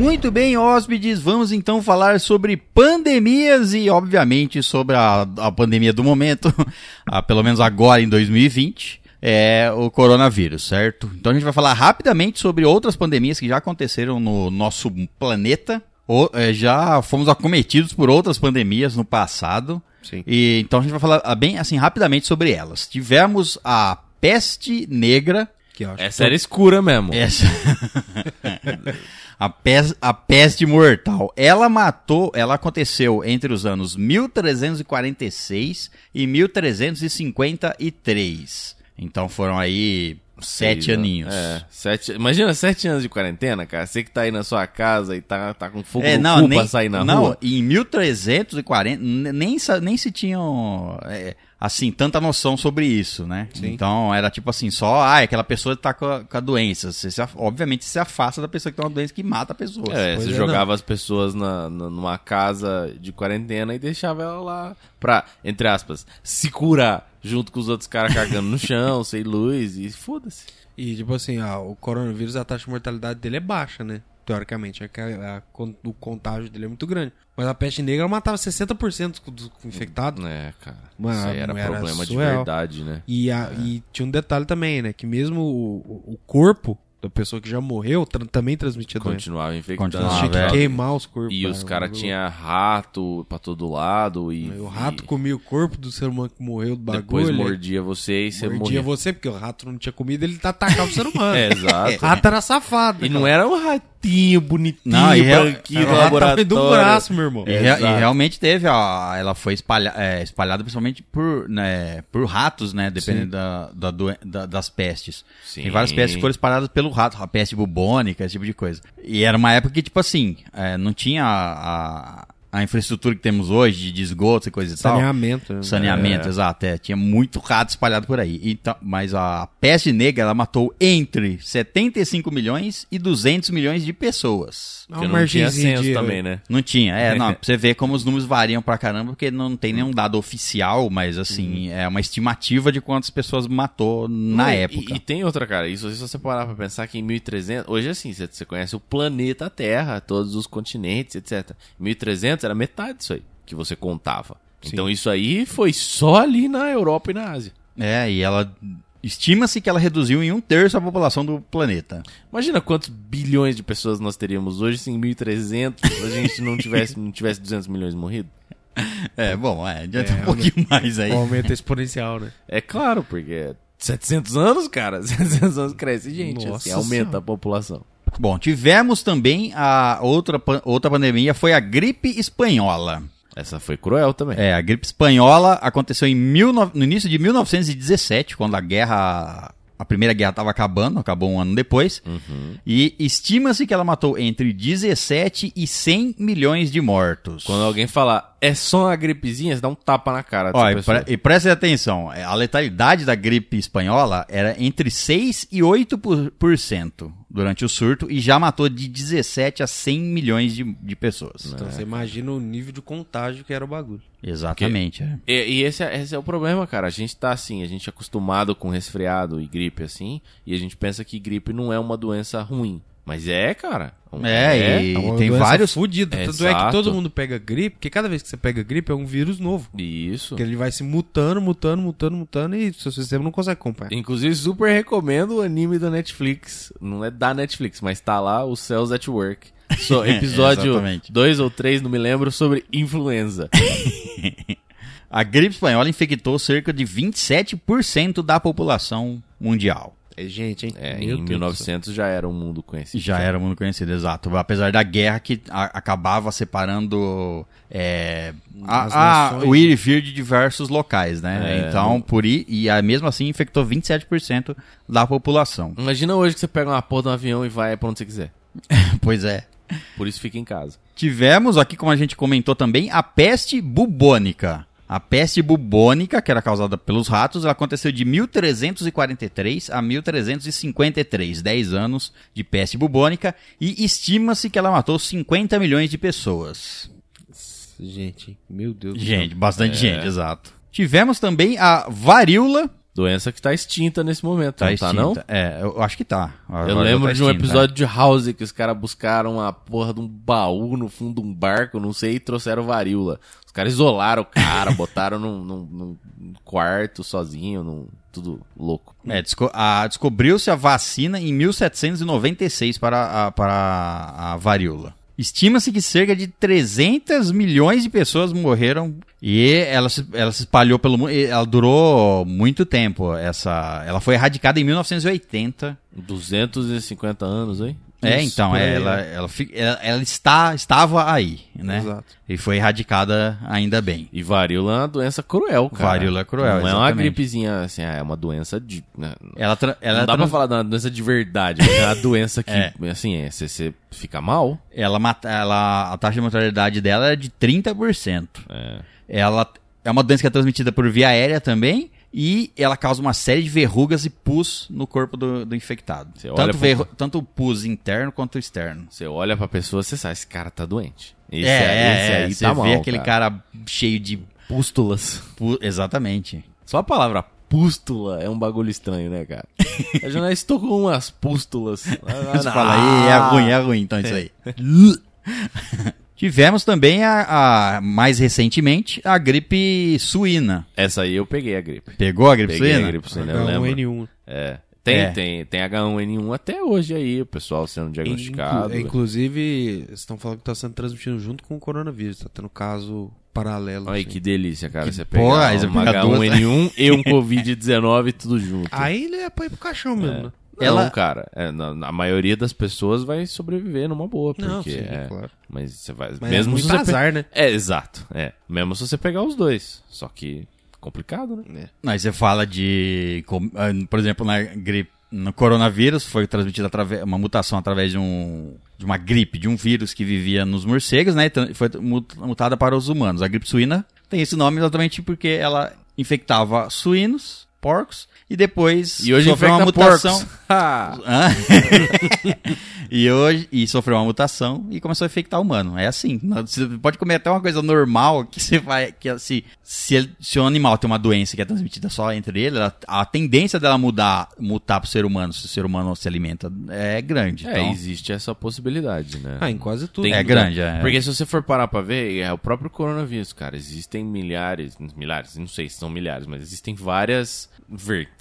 A: Muito bem, hóspedes, vamos então falar sobre pandemias e, obviamente, sobre a, a pandemia do momento, ah, pelo menos agora em 2020, é o coronavírus, certo? Então a gente vai falar rapidamente sobre outras pandemias que já aconteceram no nosso planeta, ou eh, já fomos acometidos por outras pandemias no passado.
B: Sim.
A: E, então a gente vai falar ah, bem assim rapidamente sobre elas. Tivemos a peste negra,
C: Essa era escura mesmo.
A: essa. a, pes- a peste mortal. Ela matou, ela aconteceu entre os anos 1346 e 1353. Então foram aí sete
C: Seis,
A: aninhos.
C: É, sete, imagina sete anos de quarentena, cara. Você que tá aí na sua casa e tá, tá com fogo
A: É,
C: no
A: não,
C: cu
A: nem,
C: pra sair na
A: não
C: rua.
A: em 1340 n- nem, nem se tinham é, assim tanta noção sobre isso, né? Então era tipo assim, só, ah, aquela pessoa tá com a, com a doença. Você se obviamente se afasta da pessoa que tem uma doença que mata a pessoa.
C: É, você
B: é,
C: jogava as pessoas na, na- numa casa de quarentena e deixava ela lá pra, entre aspas, se curar junto com os outros caras cagando no chão, sem luz e foda-se.
B: E, tipo assim, ó, o coronavírus, a taxa de mortalidade dele é baixa, né? Teoricamente, é que a- a o contágio dele é muito grande. Mas a peste negra matava 60% dos dos infectados.
C: É, cara.
B: Mano,
C: isso aí era
B: era
C: problema de
B: surreal.
C: verdade, né?
B: E, a- e tinha um detalhe também, né? Que mesmo o, o- corpo da pessoa que já morreu tra- também transmitia doença.
C: Continuava infectando.
A: Continuava,
B: Tinha que queimar os corpos.
C: E os
B: né?
C: caras tinham rato pra todo lado. E,
B: O rato
C: e
B: comia o corpo do ser humano que morreu do bagulho.
C: depois mordia você e você
B: mordia
C: morria.
B: você, porque o rato não tinha comida, ele atacava o ser humano.
C: É, exato.
B: O rato era safado.
C: E
B: né,
C: não
B: cara?
C: era um ratinho bonitinho,
A: Não, e real-
C: branquinho
B: Era
C: do
B: o rato tamanho do
C: laboratório.
B: braço, meu irmão.
A: E, rea- e
C: Exato.
A: realmente teve, ó, ela foi espalha, é, espalhada principalmente por, né, por ratos, né, dependendo da, da da- das pestes.
C: Sim.
A: Tem várias pestes que foram espalhadas pelo rato, a peste bubônica, esse tipo de coisa. E era uma época que, tipo assim, é, não tinha a, a, a infraestrutura que temos hoje de esgoto e coisa e tal.
B: Saneamento.
A: Saneamento, é. exato. É. Tinha muito rato espalhado por aí. Então, mas a peste negra ela matou entre 75 milhões e 200 milhões de pessoas.
B: Não,
C: não tinha censo
B: de...
C: também, né?
A: Não tinha. É, não, pra você ver como os números variam pra caramba, porque não tem nenhum dado oficial, mas assim, uhum. é uma estimativa de quantas pessoas matou na época.
C: E, e, tem outra, cara. Isso, se você parar pra pensar que em 1300... Hoje, assim, você, você conhece o planeta Terra, todos os continentes, etc. 1300 antes, era metade disso aí que você contava. Sim. Então isso aí foi só ali na Europa e na Ásia.
A: É, e ela Estima-se que ela reduziu em um terço a população do planeta.
C: Imagina quantos bilhões de pessoas nós teríamos hoje se em 1.300 a gente não tivesse, não tivesse 200 milhões morrido.
A: É, é, bom, é, adianta
B: é,
A: um pouquinho mais aí.
B: Um aumento exponencial, né?
C: É claro, porque 700 anos, cara, 700 anos cresce gente, assim,
B: Nossa
C: assim, aumenta
B: senhora.
C: a população.
A: Bom, tivemos também a outra, outra pandemia, foi a gripe espanhola.
C: Essa foi cruel também.
A: É, a gripe espanhola aconteceu em mil no... início de 1917, quando a guerra. A primeira guerra estava acabando, acabou um ano depois.
C: Uhum.
A: E estima-se que ela matou entre 17 e 100 milhões de mortos.
C: Quando alguém falar, é só uma gripezinha, você dá um tapa na cara
A: Ó, e, pre e preste atenção, é, a letalidade da gripe espanhola era entre 6 e 8% por, por cento durante o surto e já matou de 17 a 100 milhões de, de pessoas.
B: Então você imagina o nível de contágio que era o bagulho.
A: Exatamente. é.
C: E, e esse, é, esse é o problema, cara. A gente tá assim, a gente é acostumado com resfriado e gripe assim, e a gente pensa que gripe não é uma doença ruim. Mas é, cara.
A: É, e-
B: É
A: tem vários-
B: fudida.
C: É,
B: Tanto é que
C: exato.
B: todo mundo pega gripe, porque cada vez que você pega gripe é um vírus novo.
C: Isso.
B: Que ele vai se mutando, mutando, mutando, mutando e seu sistema não consegue acompanhar.
C: Inclusive, super recomendo o anime da Netflix. Não é da Netflix, mas tá lá, o Cells at Work. So, episódio
A: Exatamente.
C: 2 ou 3, não me lembro, sobre influenza.
A: A gripe espanhola infectou cerca de 27% da população mundial.
B: É gente, hein?
C: É, em
B: Deus
C: 1900 já era um mundo conhecido.
A: Já era muito conhecido, exato. Apesar da guerra que a- acabava separando é, a- a- o ir e vir de diversos locais, né?
C: É,
A: então, por ir, e a, mesmo assim infectou 27% da população.
C: Imagina hoje que você pega uma porra de um avião e vai pra onde você quiser.
A: pois é.
C: Por isso fica em casa.
A: Tivemos aqui, como a gente comentou também, a peste bubônica. A peste bubônica, que era causada pelos ratos, ela aconteceu de 1343 a 1353, 10 anos de peste bubônica, e estima-se que ela matou 50 milhões de pessoas.
B: Gente, meu Deus do
A: Gente, bastante
C: É.
A: gente, exato. Tivemos também a varíola.
C: Doença que tá extinta nesse momento,
A: Tá
C: não tá não?
A: extinta. É, eu acho que tá. A
C: Eu lembro
A: tá
C: de um
A: extinta,
C: episódio de House que os caras buscaram uma porra de um baú no fundo de um barco, não sei, e trouxeram varíola. Os caras isolaram o cara, botaram num, num- num quarto sozinho, num, tudo louco.
A: É, desco- descobriu-se a vacina em 1796 para a, para a varíola. Estima-se que cerca de 300 milhões de pessoas morreram e ela se, ela se espalhou pelo mundo. Ela durou muito tempo. Essa, ela foi erradicada em 1980.
C: 250 anos, hein?
A: É,
B: Isso,
A: então,
B: por
A: é,
B: aí,
A: ela, ela, ela, ela está, estava aí, né?
B: Exato.
A: E foi erradicada ainda bem.
C: E varíola é uma doença cruel, cara.
A: Varíola é cruel,
C: Não é uma
A: exatamente.
C: gripezinha, assim, é uma doença de... né?
A: Ela, ela,
C: não dá pra
A: trans-
C: falar de uma doença de verdade, mas é uma doença que,
A: É.
C: assim, é, você, você fica mal.
A: ela, mata, ela, a taxa de mortalidade dela é de 30%.
C: É.
A: Ela é uma doença que é transmitida por via aérea também. E ela causa uma série de verrugas e pus no corpo do, do infectado.
C: Você
A: Tanto, verru- tanto o pus interno quanto o externo.
C: Você olha pra pessoa, você sabe, esse cara tá doente. Esse,
A: é,
C: esse
A: é,
C: aí
A: você
C: tá
A: vê
C: mal,
A: aquele
C: cara.
A: cara. cheio de
C: Pústulas.
A: pus. Exatamente.
C: Só a palavra pústula é um bagulho estranho, né, cara? A jornalista estou com umas pústulas.
A: Você fala é ruim, é ruim, então isso aí. Tivemos também a, a- mais recentemente a gripe suína.
C: Essa aí eu peguei a gripe.
A: Pegou a gripe
C: Peguei
A: suína?
C: a gripe suína, eu lembro.
B: H1N1.
C: É. tem,
A: É.
C: tem, tem H1N1 até hoje aí, o pessoal sendo diagnosticado.
B: Inclu- inclusive, vocês estão falando que tá sendo transmitido junto com o coronavírus. Tá tendo caso paralelo.
C: Olha
B: assim.
C: que delícia, cara.
A: Que
C: você
A: pega duas, né?
C: H1N1 e um Covid-19 tudo junto.
B: Aí ele é pra ir pro caixão mesmo, né?
C: Não,
A: Ela-
C: cara. é, na, na maioria das pessoas vai sobreviver numa boa, porque
B: Não, sim,
C: é,
B: claro.
C: Mas você vai.
B: Mas
C: mesmo
B: é
C: se você pe-
B: azar, né?
C: É, exato. É. Mesmo se você pegar os dois. Só que complicado, né?
A: Aí você fala de, ah, por exemplo, na gripe, no coronavírus foi transmitida através uma mutação através de um de uma gripe, de um vírus que vivia nos morcegos, né? Então, foi mut- mutada para os humanos. A gripe suína tem esse nome exatamente porque ela infectava suínos, porcos e depois
C: E hoje
A: sofreu uma mutação.
C: Ah,
A: e hoje e sofreu uma mutação e começou a infectar o humano. É assim. Você pode comer até uma coisa normal que você vai. Que, se, se, ele- se um animal tem uma doença que é transmitida só entre ele, ela- a tendência dela mudar, mutar pro ser humano, se o ser humano se alimenta, é grande.
C: é,
A: então,
C: existe essa possibilidade, né?
B: Ah, em quase tudo.
C: Tem
A: é grande, é.
C: Porque se você for parar pra ver, é o próprio coronavírus, cara. Existem milhares, milhares, não sei se são milhares, mas existem várias vertentes,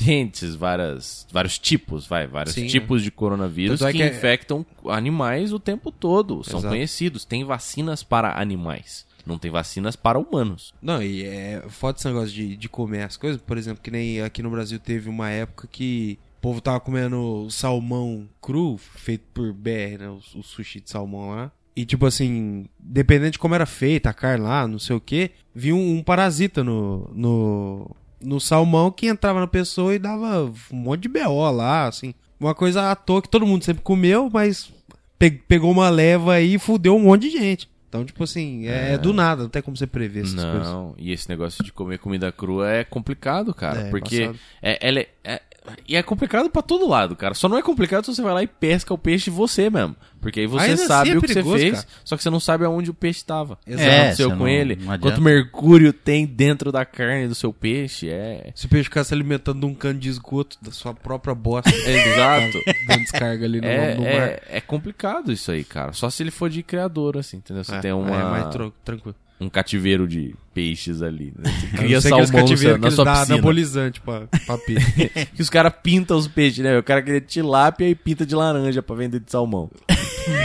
C: várias, vários tipos, vai, vários
B: Sim.
C: tipos de coronavírus
B: Tanto é
C: que,
B: que é-
C: infectam animais o tempo todo. São
B: Exato.
C: conhecidos. Tem vacinas para animais. Não tem vacinas para humanos.
B: Não, e é foda esse negócio de, de comer as coisas. Por exemplo, que nem aqui no Brasil teve uma época que o povo tava comendo salmão cru, feito por BR, né? O, o sushi de salmão lá. E tipo assim, dependendo de como era feita a carne lá, não sei o que, vinha um, um parasita no, no, no salmão que entrava na pessoa e dava um monte de BO lá, assim. Uma coisa à toa que todo mundo sempre comeu, mas pe- pegou uma leva aí e fudeu um monte de gente. Então, tipo assim, é, do nada, não tem como você prever essas coisas.
C: Não, e esse negócio de comer comida crua é complicado, cara.
B: É,
C: porque
B: embaçado.
C: é, ela é, é- E é complicado pra todo lado, cara. Só não é complicado se você vai lá e pesca o peixe você mesmo. Porque aí você
B: Ainda assim
C: sabe
B: é
C: o que
B: perigoso,
C: você fez,
B: cara.
C: só que você não sabe aonde o peixe tava.
B: Exato.
C: O que
A: É,
C: aconteceu com
A: não-
C: ele,
A: não
C: quanto mercúrio tem dentro da carne do seu peixe, é...
B: Se o peixe ficar se alimentando de um cano de esgoto da sua própria bosta,
C: Exato.
B: dando descarga ali no,
C: É,
B: no mar.
C: é, é complicado isso aí, cara. Só se ele for de criador, assim, entendeu? Você
B: É,
C: tem uma,
B: é mais tranquilo.
C: Um cativeiro de peixes ali. Né? Você cria salmão na
B: eles
C: sua
B: dá
C: piscina.
B: anabolizante pra, pra peixe.
C: Que os caras pintam os peixes, né? O cara queria tilápia e pinta de laranja pra vender de salmão.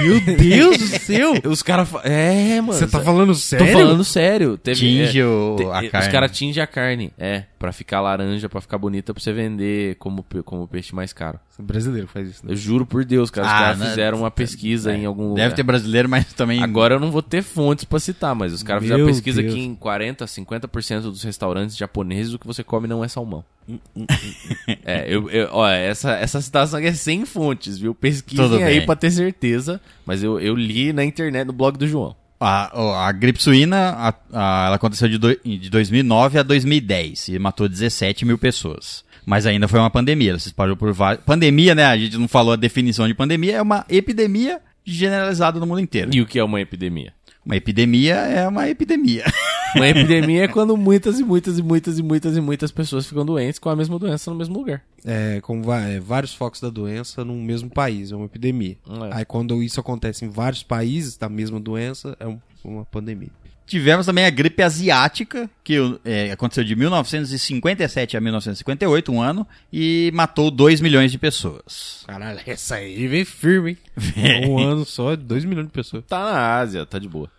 B: Meu Deus do céu!
C: Os caras. fa- É, mano.
B: Você tá falando
C: Tô
B: sério?
C: falando sério. Teve,
A: Tinge
C: é,
A: o-
C: te-
A: a
C: Os
A: carne.
C: caras tingem a carne. É, pra ficar laranja, pra ficar bonita, pra você vender como, como peixe mais caro.
B: brasileiro faz isso, né?
C: Eu juro por Deus, cara. Os
A: Ah,
C: caras
A: né?
C: fizeram uma pesquisa em algum lugar.
A: Deve ter brasileiro, mas também.
C: Agora eu não vou ter fontes pra citar, mas os caras fizeram
B: Meu
C: uma pesquisa
B: Deus.
C: que em 40, 50% dos restaurantes japoneses o que você come não é salmão. é, eu, eu, ó, essa, essa citação aqui é sem fontes, viu? Pesquisem aí pra ter certeza, mas eu, eu li na internet, no blog do João.
A: A, a gripe suína, a- a- ela aconteceu de, doi- de 2009 a 2010 e matou 17 mil pessoas. Mas ainda foi uma pandemia, ela se espalhou por vários... Pandemia, né, a gente não falou a definição de pandemia, é uma epidemia generalizada no mundo inteiro.
C: E o que é uma epidemia?
A: Uma epidemia é uma epidemia.
C: Uma epidemia é quando muitas e muitas e muitas e muitas e muitas pessoas ficam doentes com a mesma doença no mesmo lugar.
B: É, com é, vários focos da doença num mesmo país, é uma epidemia.
C: É.
B: Aí quando isso acontece em vários países da mesma doença, é um- uma pandemia.
A: Tivemos também a gripe asiática, que é, aconteceu de 1957 a 1958, um ano, e matou 2 milhões de pessoas.
B: Caralho, essa aí vem firme, hein? um ano só, 2 milhões de pessoas.
C: Tá na Ásia, tá de boa.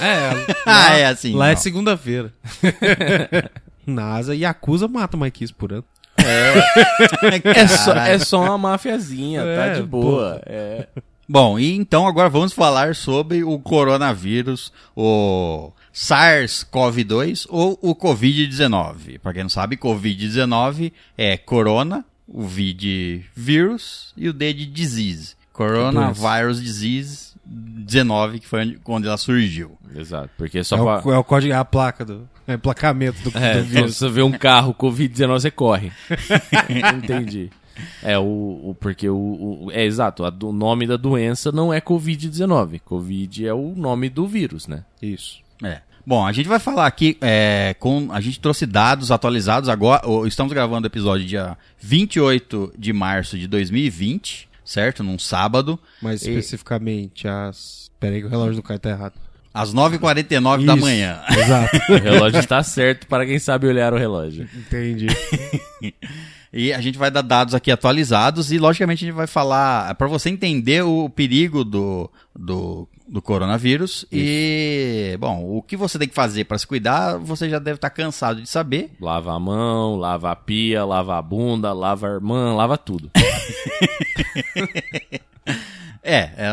B: É,
A: Ah, é assim.
B: lá é
A: não.
B: segunda-feira. Na Asa, Yakuza mata mais que isso por ano.
C: É só, é só uma mafiazinha, tá
B: É,
C: de boa. É.
A: Bom, e então agora vamos falar sobre o coronavírus, o SARS-CoV-2 ou o Covid-19. Para quem não sabe, Covid-19 é corona, o V de vírus e o D de disease. Coronavirus Disease 19, que foi onde ela surgiu.
C: Exato, porque só
B: É
C: pra...
B: o, é o código, é a placa do é emplacamento do,
C: É,
B: do
C: então,
B: vírus.
C: se você vê um carro Covid-19, você corre. Entendi. É, o, o- porque o, o- É exato, a do- o nome da doença não é Covid-19. Covid é o nome do vírus, né?
B: Isso.
A: É. Bom, a gente vai falar aqui é, com. A gente trouxe dados atualizados agora. Estamos gravando o episódio dia 28 de março de 2020, certo? Num sábado.
B: Mais
A: E-
B: especificamente as. Pera aí que o relógio do cara tá errado.
A: Às 9h49 da manhã.
B: Exato.
C: O relógio está certo para quem sabe olhar o relógio.
B: Entendi.
A: E a gente vai dar dados aqui atualizados e, logicamente, a gente vai falar para você entender o perigo do, do, do coronavírus. E, bom, o que você tem que fazer para se cuidar, você já deve estar cansado de saber.
C: Lava a mão, lava a pia, lava a bunda, lava a irmã, lava tudo.
A: É, é,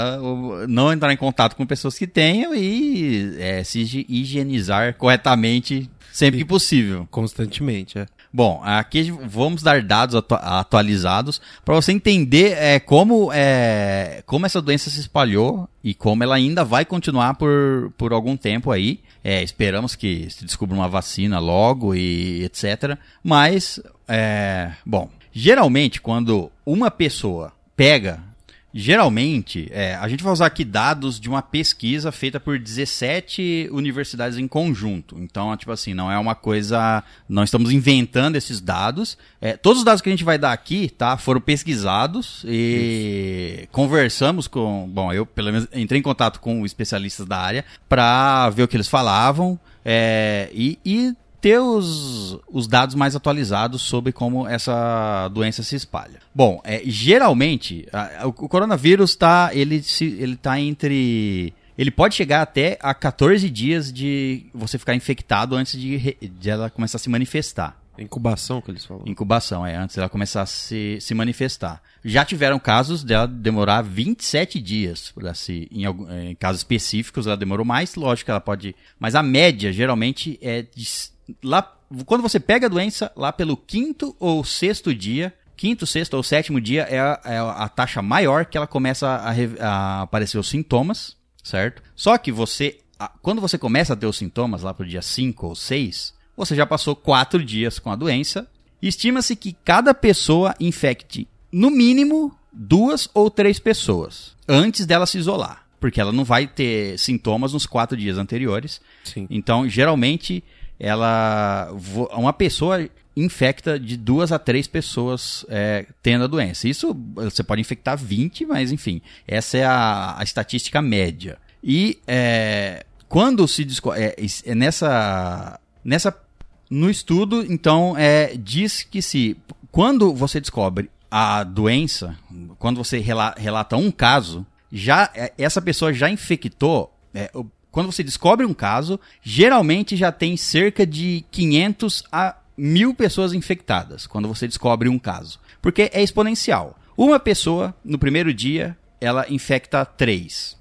A: não entrar em contato com pessoas que tenham e é, se higi- higienizar corretamente sempre que possível.
B: Constantemente, é.
A: Bom, aqui vamos dar dados atu- atualizados para você entender é, como, é, como essa doença se espalhou e como ela ainda vai continuar por, por algum tempo aí. É, esperamos que se descubra uma vacina logo e etc. Mas, é, bom, geralmente quando uma pessoa pega Geralmente, é, a gente vai usar aqui dados de uma pesquisa feita por 17 universidades em conjunto. Então, é tipo assim, não é uma coisa. Não estamos inventando esses dados. É, todos os dados que a gente vai dar aqui, tá, foram pesquisados e conversamos com. Bom, eu pelo menos entrei em contato com especialistas da área para ver o que eles falavam é, e, e ter os, os dados mais atualizados sobre como essa doença se espalha. Bom, é, geralmente, a- o, o coronavírus tá, ele, se, ele tá entre. Ele pode chegar até a 14 dias de você ficar infectado antes de, de ela começar a se manifestar.
B: Incubação que eles falam.
A: Incubação, é, antes dela começar a se, se manifestar. Já tiveram casos dela demorar 27 dias, pra se, em, em casos específicos ela demorou mais, lógico que ela pode. Mas a média geralmente é de. Lá, quando você pega a doença, lá pelo quinto ou sexto dia, quinto, sexto ou sétimo dia é a, é a taxa maior que ela começa a, a aparecer os sintomas, certo? Só que você, a- quando você começa a ter os sintomas lá pro dia 5 ou 6, você já passou quatro dias com a doença. Estima-se que cada pessoa infecte, no mínimo, duas ou três pessoas antes dela se isolar. Porque ela não vai ter sintomas nos quatro dias anteriores.
B: Sim.
A: Então, geralmente, ela. Uma pessoa infecta de duas a três pessoas é, tendo a doença. Isso você pode infectar 20, mas enfim, essa é a, a estatística média. E é, quando se descobre. É, é nessa. Nessa. No estudo, então, é, diz que se. Quando você descobre a doença, quando você rela- relata um caso, já é, essa pessoa já infectou. é, quando você descobre um caso, geralmente já tem cerca de 500 a 1000 pessoas infectadas. Quando você descobre um caso, porque é exponencial. Uma pessoa no primeiro dia ela infecta três.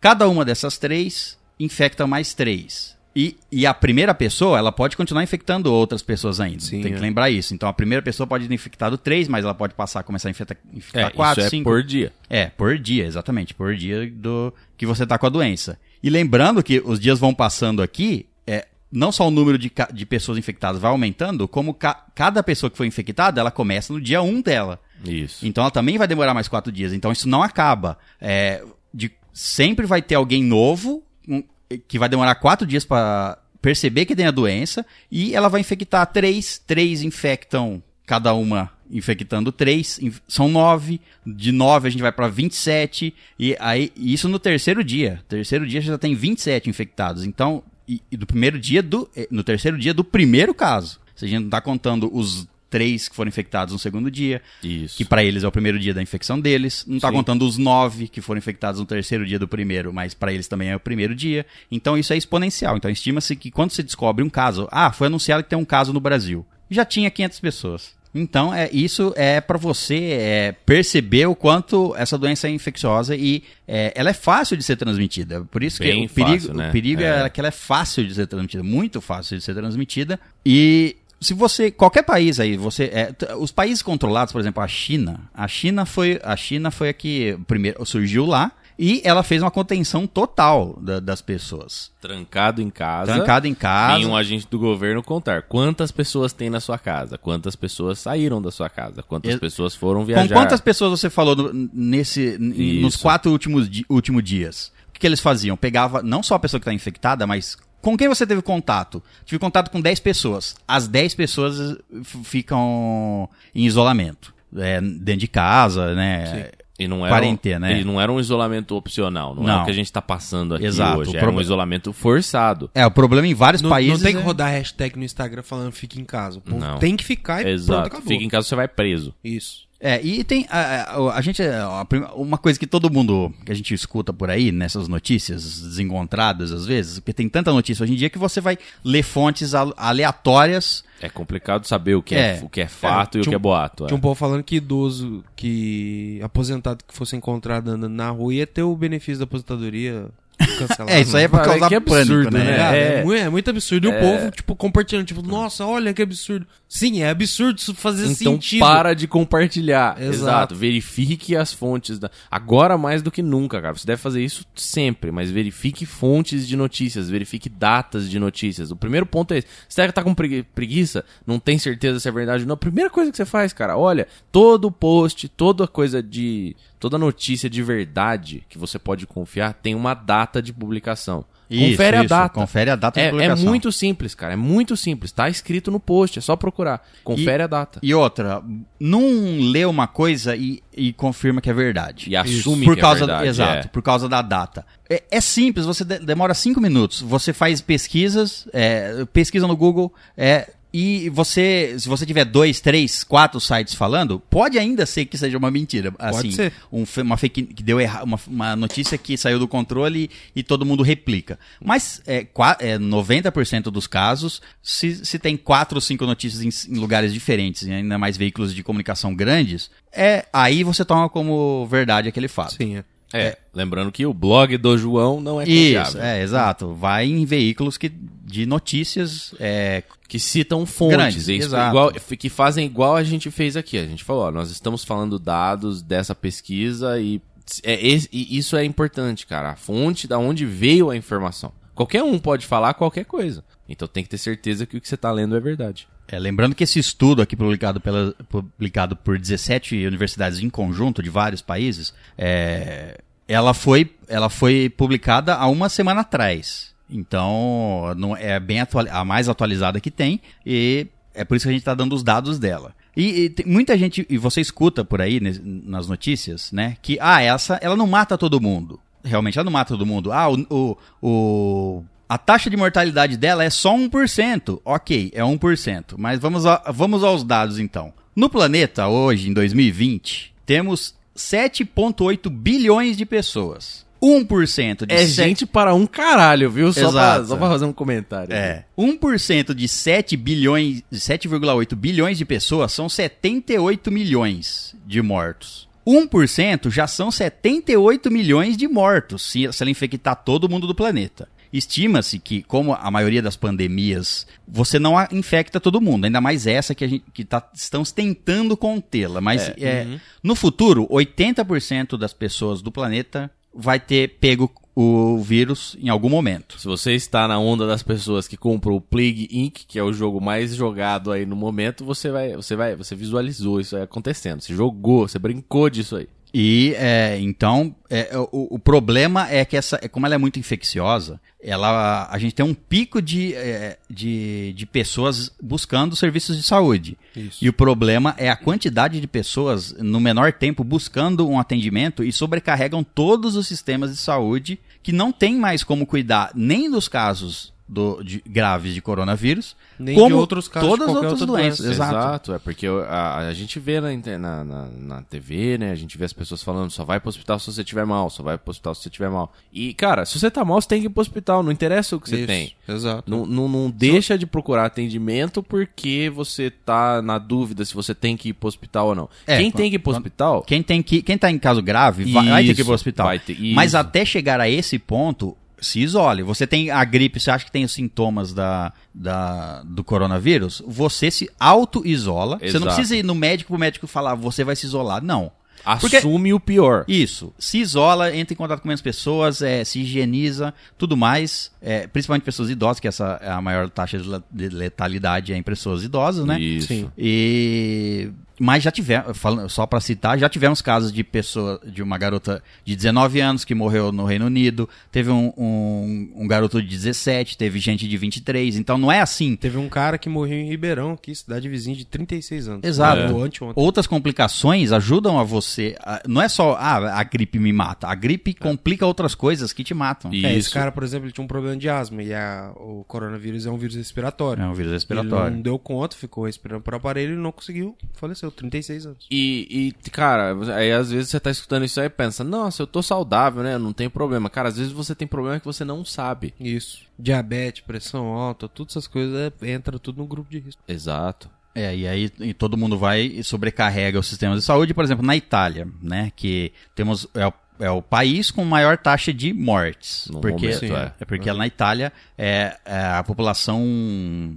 A: Cada uma dessas três infecta mais três. E, e a primeira pessoa, ela pode continuar infectando outras pessoas ainda.
B: Sim,
A: Tem
B: é.
A: que lembrar isso. Então a primeira pessoa pode ter infectado três, mas ela pode passar a começar a infectar, infectar
C: É,
A: quatro,
C: isso é
A: cinco.
C: por dia.
A: É, por dia, exatamente, por dia do que você tá com a doença. E lembrando que os dias vão passando aqui, é, não só o número de, de pessoas infectadas vai aumentando, como ca- cada pessoa que foi infectada, ela começa no dia 1 dela.
C: Isso.
A: Então ela também vai demorar mais quatro dias. Então isso não acaba. É, de- sempre vai ter alguém novo um, que vai demorar quatro dias para perceber que tem a doença e ela vai infectar três. Três infectam cada uma infectando três, são nove. De nove a gente vai para 27 e aí e isso no terceiro dia. Terceiro dia já tem 27 infectados. Então e, e do primeiro dia do eh, no terceiro dia do primeiro caso. Se a gente não tá contando os três que foram infectados no segundo dia,
C: Isso.
A: que para eles é o primeiro dia da infecção deles. Não está
B: Sim.
A: contando os nove que foram infectados no terceiro dia do primeiro, mas para eles também é o primeiro dia. Então isso é exponencial. Então estima-se que quando se descobre um caso, ah, foi anunciado que tem um caso no Brasil, já tinha 500 pessoas. Então é isso é para você é, perceber o quanto essa doença é infecciosa e é, ela é fácil de ser transmitida. Por isso
C: Bem
A: que o perigo,
C: fácil, né?
A: o perigo é.
C: É.
A: que ela é fácil de ser transmitida, muito fácil de ser transmitida. E se você qualquer país aí, você é, os países controlados, por exemplo, a China, a China foi a China foi a que primeiro surgiu lá e ela fez uma contenção total da- das pessoas.
C: Trancado em casa.
A: Trancado em casa.
C: Tem um agente do governo contar quantas pessoas tem na sua casa, quantas pessoas saíram da sua casa, quantas pessoas foram viajar.
A: Com quantas pessoas você falou no- nesse nos quatro últimos, últimos dias? O que, que eles faziam? Pegava não só a pessoa que está infectada, mas com quem você teve contato? Tive contato com 10 pessoas. As 10 pessoas f- ficam em isolamento. é, dentro de casa, né?
C: E não era,
A: quarentena,
C: um,
A: é.
C: e não era um isolamento opcional, não, é
A: Não.
C: o que a gente tá passando aqui
A: Exato,
C: hoje,
A: o
C: era um isolamento forçado.
A: É, o problema em vários
B: Não,
A: países.
B: não tem que
A: é-
B: rodar hashtag no Instagram falando fica em casa. O povo
C: Não.
B: tem que ficar e pronto,
C: Exato.
B: acabou.
C: Fica em casa, você vai preso.
B: Isso.
A: É, e tem. A, a- a gente. a prim- Uma coisa que todo mundo. que a gente escuta por aí, nessas notícias desencontradas às vezes, porque tem tanta notícia hoje em dia que você vai ler fontes al- aleatórias.
C: É complicado saber o que é,
A: É.
C: o que é fato e o que é
B: um-
C: boato. é.
B: Tinha um povo falando que idoso, que aposentado que fosse encontrado andando na rua ia ter o benefício da aposentadoria cancelado.
A: É, isso aí é por
C: Cara,
A: causa
C: que
A: da pânico,
C: absurdo,
A: né?
C: né?
B: É,
C: É.
B: mu- é muito absurdo. E o povo, tipo, compartilhando, tipo, nossa, olha que absurdo. Sim, é absurdo isso fazer
C: Então
B: sentido.
C: para de compartilhar.
B: Exato.
C: Exato. Verifique as fontes. Da... Agora mais do que nunca, cara. Você deve fazer isso sempre, mas verifique fontes de notícias, verifique datas de notícias. O primeiro ponto é esse. Você tá com pregui- preguiça, não tem certeza se é verdade ou não. A primeira coisa que você faz, cara, olha, todo post, toda coisa de. toda notícia de verdade que você pode confiar tem uma data de publicação. confere a
A: Isso,
C: data.
A: Confere a data de
C: É, é
A: publicação.
C: muito simples, cara. É muito simples. Tá escrito no post, é só procurar. Confere a data.
A: E outra, não lê uma coisa e, e confirma que é verdade.
C: E assume
A: por
C: que
A: causa
C: é verdade.
A: Exato,
C: é.
A: por causa da data. É, é simples, você de- demora cinco minutos. Você faz pesquisas, é, pesquisa no Google, é, e você, se você tiver dois, três, quatro sites falando, pode ainda ser que seja uma mentira. Assim,
B: ser.
A: um uma fake que deu erra, uma, uma notícia que saiu do controle e, todo mundo replica. Mas é, é, 90% dos casos, se, se tem quatro ou cinco notícias em, em lugares diferentes, e ainda mais veículos de comunicação grandes, é aí você toma como verdade aquele fato.
B: Sim, é.
C: É, lembrando que o blog do João não é
A: Isso,
C: confiável.
A: é, exato. Vai em veículos que, de notícias. É,
C: Que citam fontes,
A: Grandes,
C: é isso, igual- que fazem igual a gente fez aqui. A gente falou, ó, nós estamos falando dados dessa pesquisa e, é, e isso é importante, cara. A fonte da onde veio a informação. Qualquer um pode falar qualquer coisa. Então tem que ter certeza que o que você está lendo é verdade.
A: é, lembrando que esse estudo aqui publicado, pela, publicado por 17 universidades em conjunto de vários países, é, ela, foi, ela foi publicada há uma semana atrás. Então, não, é bem a mais atualizada que tem e é por isso que a gente está dando os dados dela. E, e tem muita gente, e você escuta por aí nas notícias, né, que ah, essa ela não mata todo mundo. Realmente, ela não mata todo mundo. Ah, o, o, o- a taxa de mortalidade dela é só 1%. Ok, é 1%. Mas vamos, a- vamos aos dados então. No planeta, hoje, em 2020, temos 7,8 bilhões de pessoas. 1% de
C: É
A: sete-
C: gente para um caralho, viu? Só pra,
A: Exato.
C: só fazer um comentário.
A: É. 1% de 7 bilhões, 7,8 bilhões de pessoas são 78 milhões de mortos. 1% já são 78 milhões de mortos, se, se ela infectar todo mundo do planeta. Estima-se que, como a maioria das pandemias, você não a- infecta todo mundo, ainda mais essa que, a gente, que tá, estamos tentando contê-la. Mas é, no futuro, 80% das pessoas do planeta vai ter pego o vírus em algum momento.
C: Se você está na onda das pessoas que compram o Plague Inc., que é o jogo mais jogado aí no momento, você vai, você vai, você visualizou isso aí acontecendo. Você jogou, você brincou disso aí.
A: E é, então é, o, o problema é que essa, é como ela é muito infecciosa, ela, a gente tem um pico de, é, de, de pessoas buscando serviços de saúde.
B: Isso.
A: E o problema é a quantidade de pessoas no menor tempo buscando um atendimento e sobrecarregam todos os sistemas de saúde que não tem mais como cuidar nem dos casos do, de, graves de coronavírus,
B: Nem
A: como
B: de outros casos de
A: todas as outras
B: outra
A: doenças.
B: doença.
A: Exato.
C: é porque a, a gente vê na, na, na, na TV, né? A gente vê as pessoas falando, só vai pro hospital se você tiver mal, só vai pro hospital se você tiver mal. E, cara, se você tá mal, você tem que ir pro hospital, não interessa o que você
B: Isso,
C: tem.
B: Exato.
C: Não, não, não deixa de procurar atendimento porque você tá na dúvida se você tem que ir pro hospital ou não.
A: É,
C: Quem
A: quando-
C: tem que ir pro hospital,
A: Quem, tem que, quem tá em caso grave vai, vai ter que ir
C: Isso,
A: pro hospital.
C: vai ter-
A: Mas
C: isso.
A: até chegar a esse ponto, se isole. Você tem a gripe, você acha que tem os sintomas da, da, do coronavírus, você se auto-isola. Você não precisa ir no médico pro médico falar, você vai se isolar. Não. Porque-
C: assume o pior.
A: Isso. Se isola, entra em contato com menos pessoas, é, se higieniza, tudo mais. é, principalmente pessoas idosas, que essa é a maior taxa de letalidade é em pessoas idosas, né?
C: Isso.
B: Sim.
A: E mas já tivemos, só pra citar, já tivemos casos de pessoa, de uma garota de 19 anos que morreu no Reino Unido, teve um, um, um garoto de 17, teve gente de 23, então não é assim.
B: Teve um cara que morreu em Ribeirão, aqui, cidade vizinha, de 36 anos.
A: Exato.
B: Anteontem.
A: Outras complicações ajudam a você. a- não é só, ah, a gripe me mata. A gripe complica outras coisas que te matam.
C: E-
B: É, esse
C: Isso.
B: cara, por exemplo, ele tinha um problema de asma e a- o coronavírus é um vírus respiratório.
A: É um vírus
B: Ele
A: respiratório.
B: não deu conta, ficou respirando por aparelho e não conseguiu, faleceu, 36 anos.
C: E, e, cara, aí às vezes você tá escutando isso aí e pensa, nossa, eu tô saudável, né? Eu não tenho problema. Cara, às vezes você tem problema que você não sabe.
B: Isso. Diabetes, pressão alta, todas essas coisas é, entra tudo no grupo de risco.
C: Exato.
A: É, e aí e todo mundo vai e sobrecarrega o sistema de saúde, por exemplo, na Itália, né? Que temos. É o, é o país com maior taxa de mortes.
C: No
A: porque,
C: momento,
A: é.
C: é.
A: porque na Itália é, é a população.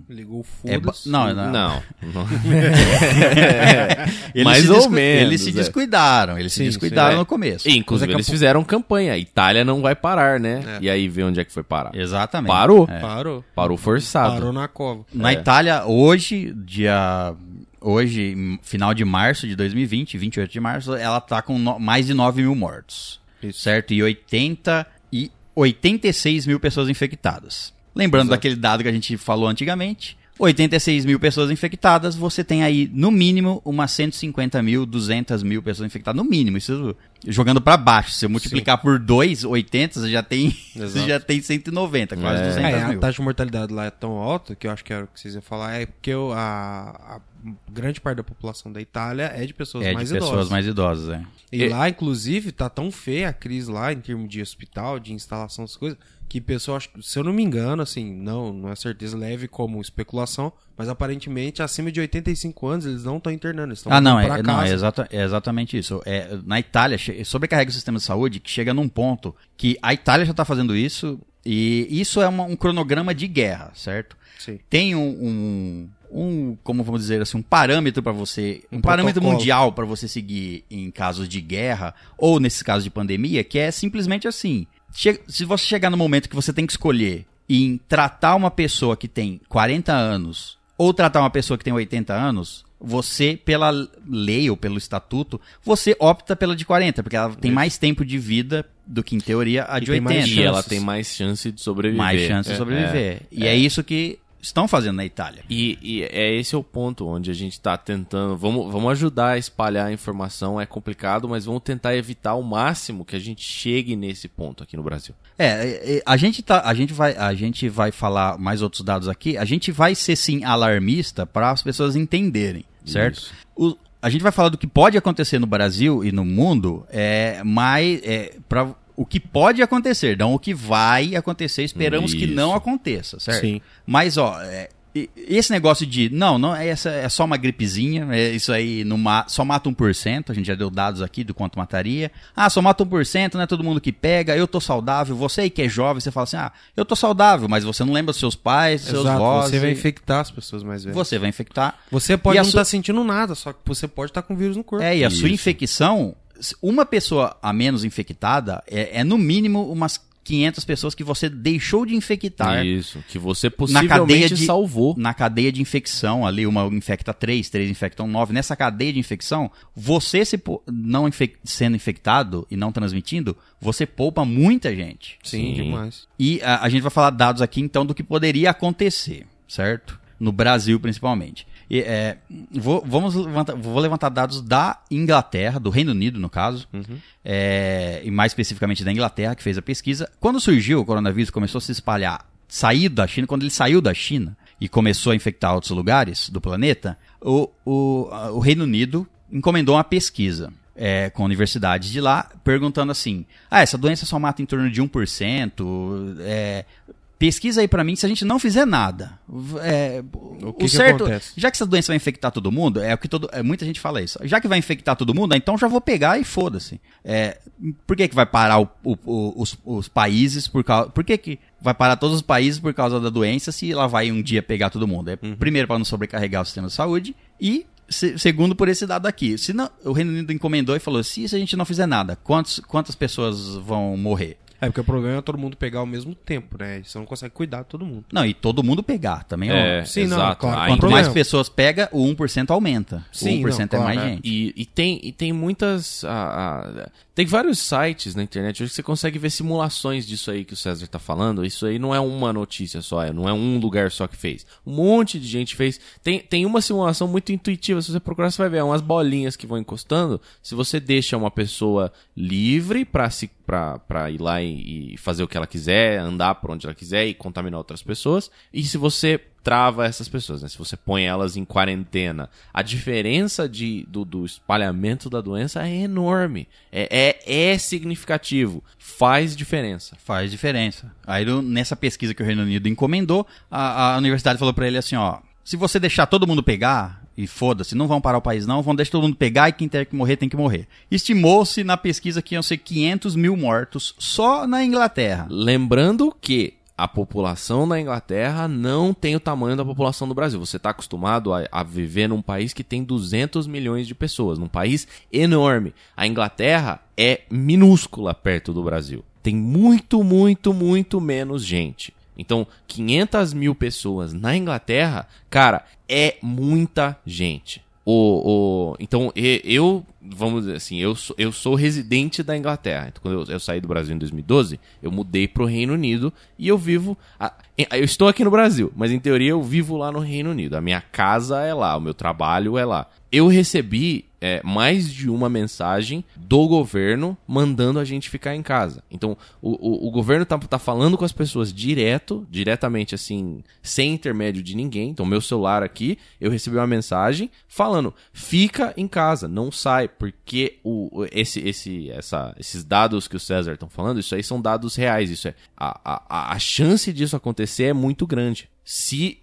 B: Ligou o
A: É não, não,
C: Não. Mais
A: se
C: ou menos,
A: Eles se
C: é.
A: descuidaram, eles se
B: Sim,
A: descuidaram
C: sim, é.
A: no começo.
C: E, inclusive,
B: a
C: eles fizeram campanha. Itália não vai parar, né?
B: É.
C: E aí vê onde é que foi parar.
A: Exatamente.
C: Parou?
A: É.
B: Parou.
C: Parou forçado.
B: Parou na cova.
A: Na
C: É.
A: Itália, hoje, dia. Hoje, final de março de 2020, 28 de março, ela tá com no- mais de 9 mil mortos.
B: Isso.
A: Certo? E 80 e 86 mil pessoas infectadas. Lembrando daquele dado que a gente falou antigamente. 86 mil pessoas infectadas, você tem aí, no mínimo, umas 150 mil, 200 mil pessoas infectadas. No mínimo, isso jogando pra baixo. Se eu multiplicar por 2, 80, você já tem, você
B: Exato.
A: já tem 190, quase
C: É.
A: 200
B: É, a
A: mil.
B: taxa de mortalidade lá é tão alta que eu acho que era o que vocês iam falar, é porque o- a, a grande parte da população da Itália é de pessoas
A: É,
B: mais
A: de pessoas
B: idosas.
A: mais idosas, é.
B: E
C: E-
B: lá, inclusive, tá tão feia a crise lá em termos de hospital, de instalação, essas coisas, que pessoal, acho- se eu não me engano, assim, não, não é certeza, leve como especulação, mas aparentemente acima de 85 anos eles não estão internando, eles estão
A: Ah, não,
B: mandando
A: é,
B: pra
A: não é,
B: casa.
A: exata- é exatamente isso. É, na Itália, sobrecarrega o sistema de saúde que chega num ponto que a Itália já está fazendo isso, e isso é uma- um cronograma de guerra, certo?
B: Sim.
A: Tem um, um, um, como vamos dizer assim, um parâmetro para você, um,
B: Um
A: parâmetro mundial para você seguir em casos de guerra, ou nesses casos de pandemia, que é simplesmente assim. Che- se você chegar no momento que você tem que escolher em tratar uma pessoa que tem 40 anos ou tratar uma pessoa que tem 80 anos, você, pela lei ou pelo estatuto, você opta pela de 40, porque ela tem mais tempo de vida do que, em teoria, a
B: E
A: de
B: tem mais
A: 80.
C: E ela
B: chances.
C: tem mais chance de sobreviver.
A: mais chance de
C: É,
A: sobreviver. E é isso que estão fazendo na Itália.
C: E, e é esse o ponto onde a gente tá tentando. Vamos, vamos ajudar a espalhar a informação. É complicado, mas vamos tentar evitar ao máximo que a gente chegue nesse ponto aqui no Brasil.
A: É, é, é, a gente tá, a gente vai, a gente vai falar mais outros dados aqui. A gente vai ser sim alarmista para as pessoas entenderem, certo? O- a gente vai falar do que pode acontecer no Brasil e no mundo, é, mais é, para o que pode acontecer, não o que vai acontecer. Esperamos que
C: Isso.
A: não aconteça, certo?
B: Sim.
A: Mas ó, é, esse negócio de não, não é essa é só uma gripezinha, é isso aí não ma- só mata 1%, a gente já deu dados aqui do quanto mataria. Ah, só mata 1%, não é todo mundo que pega, eu tô saudável, você aí que é jovem, você fala assim: "Ah, eu tô saudável", mas você não lembra dos seus pais, dos seus avós,
B: você vai infectar as pessoas mais velhas.
A: você vai infectar.
B: Você pode
A: E
B: não
A: sua-
B: estar sentindo nada, só que você pode estar com vírus no corpo.
A: É, e a sua
C: Isso.
A: infecção, uma pessoa a menos infectada é, é no mínimo umas 500 pessoas que você deixou de infectar
C: Isso. Que você
A: na
C: possivelmente
A: cadeia de
C: salvou.
A: na cadeia de infecção ali uma infecta 3, três infectam 9. Nessa cadeia de infecção, você se não infec- sendo infectado e não transmitindo, você poupa muita gente.
B: Sim,
C: Sim.
B: demais.
A: E a, a gente vai falar dados aqui então do que poderia acontecer, certo? No Brasil principalmente. É, vou, vamos levantar, vou levantar dados da Inglaterra, do Reino Unido no caso, é, e mais especificamente da Inglaterra que fez a pesquisa. Quando surgiu o coronavírus, começou a se espalhar, sair da China, quando ele saiu da China e começou a infectar outros lugares do planeta, o, o, o Reino Unido encomendou uma pesquisa é, com universidades de lá, perguntando assim: ah, essa doença só mata em torno de 1%. É, pesquisa aí pra mim se a gente não fizer nada. É, o,
B: que que
A: certo,
B: acontece?
A: já que essa doença vai infectar todo mundo, é o que todo, é, muita gente fala isso. Já que vai infectar todo mundo, então já vou pegar e foda-se. É, por que, que vai parar o- o- o- os, os países por causa. Por que, que vai parar todos os países por causa da doença se ela vai um dia pegar todo mundo? É, Primeiro, para não sobrecarregar o sistema de saúde e. se- segundo por esse dado aqui, se não, o Reino Unido encomendou e falou: se, se a gente não fizer nada, quantos, quantas pessoas vão morrer?
B: É porque o problema é todo mundo pegar ao mesmo tempo, né? Você não consegue cuidar de todo mundo.
A: Não, e todo mundo pegar também.
C: É,
A: ó.
B: Sim, não,
C: exato.
B: claro,
C: Aí
A: Quanto mais pessoas pega, o 1% aumenta.
B: Sim,
A: o 1%
B: não,
A: é
B: claro,
A: mais
B: é.
A: gente.
C: E, e tem, e tem muitas. ah, ah, tem vários sites na internet hoje que você consegue ver simulações disso aí que o César tá falando. Isso aí não é uma notícia só, é- não é um lugar só que fez. Um monte de gente fez. Tem, tem uma simulação muito intuitiva. Se você procurar, você vai ver é umas bolinhas que vão encostando. Se você deixa uma pessoa livre pra, se, pra, pra ir lá e, e fazer o que ela quiser, andar por onde ela quiser e contaminar outras pessoas. E se você trava essas pessoas, né? Se você põe elas em quarentena, a diferença de, do, do espalhamento da doença é enorme. É, é, é significativo. Faz diferença.
A: Faz diferença. Aí nessa pesquisa que o Reino Unido encomendou, a, a universidade falou pra ele assim, ó, se você deixar todo mundo pegar, e foda-se, não vão parar o país não, vão deixar todo mundo pegar e quem tem que morrer tem que morrer. Estimou-se na pesquisa que iam ser 500 mil mortos só na Inglaterra.
C: Lembrando que a população da Inglaterra não tem o tamanho da população do Brasil. Você está acostumado a, a viver num país que tem 200 milhões de pessoas, num país enorme. A Inglaterra é minúscula perto do Brasil. Tem muito, muito, muito menos gente. Então, 500 mil pessoas na Inglaterra, cara, é muita gente. O, o, então, eu, vamos dizer assim, eu sou, eu sou residente da Inglaterra. Então, quando eu, eu saí do Brasil em 2012, eu mudei pro Reino Unido e eu vivo. a- eu estou aqui no Brasil, mas em teoria eu vivo lá no Reino Unido. A minha casa é lá, o meu trabalho é lá. Eu recebi é, mais de uma mensagem do governo mandando a gente ficar em casa. Então, o, o, o governo tá, tá falando com as pessoas direto, diretamente assim, sem intermédio de ninguém. Então, meu celular aqui, eu recebi uma mensagem falando: fica em casa, não sai, porque o, esse, esse, essa, esses dados que o César estão falando, isso aí são dados reais. Isso é a, a, a- chance disso acontecer é muito grande. Se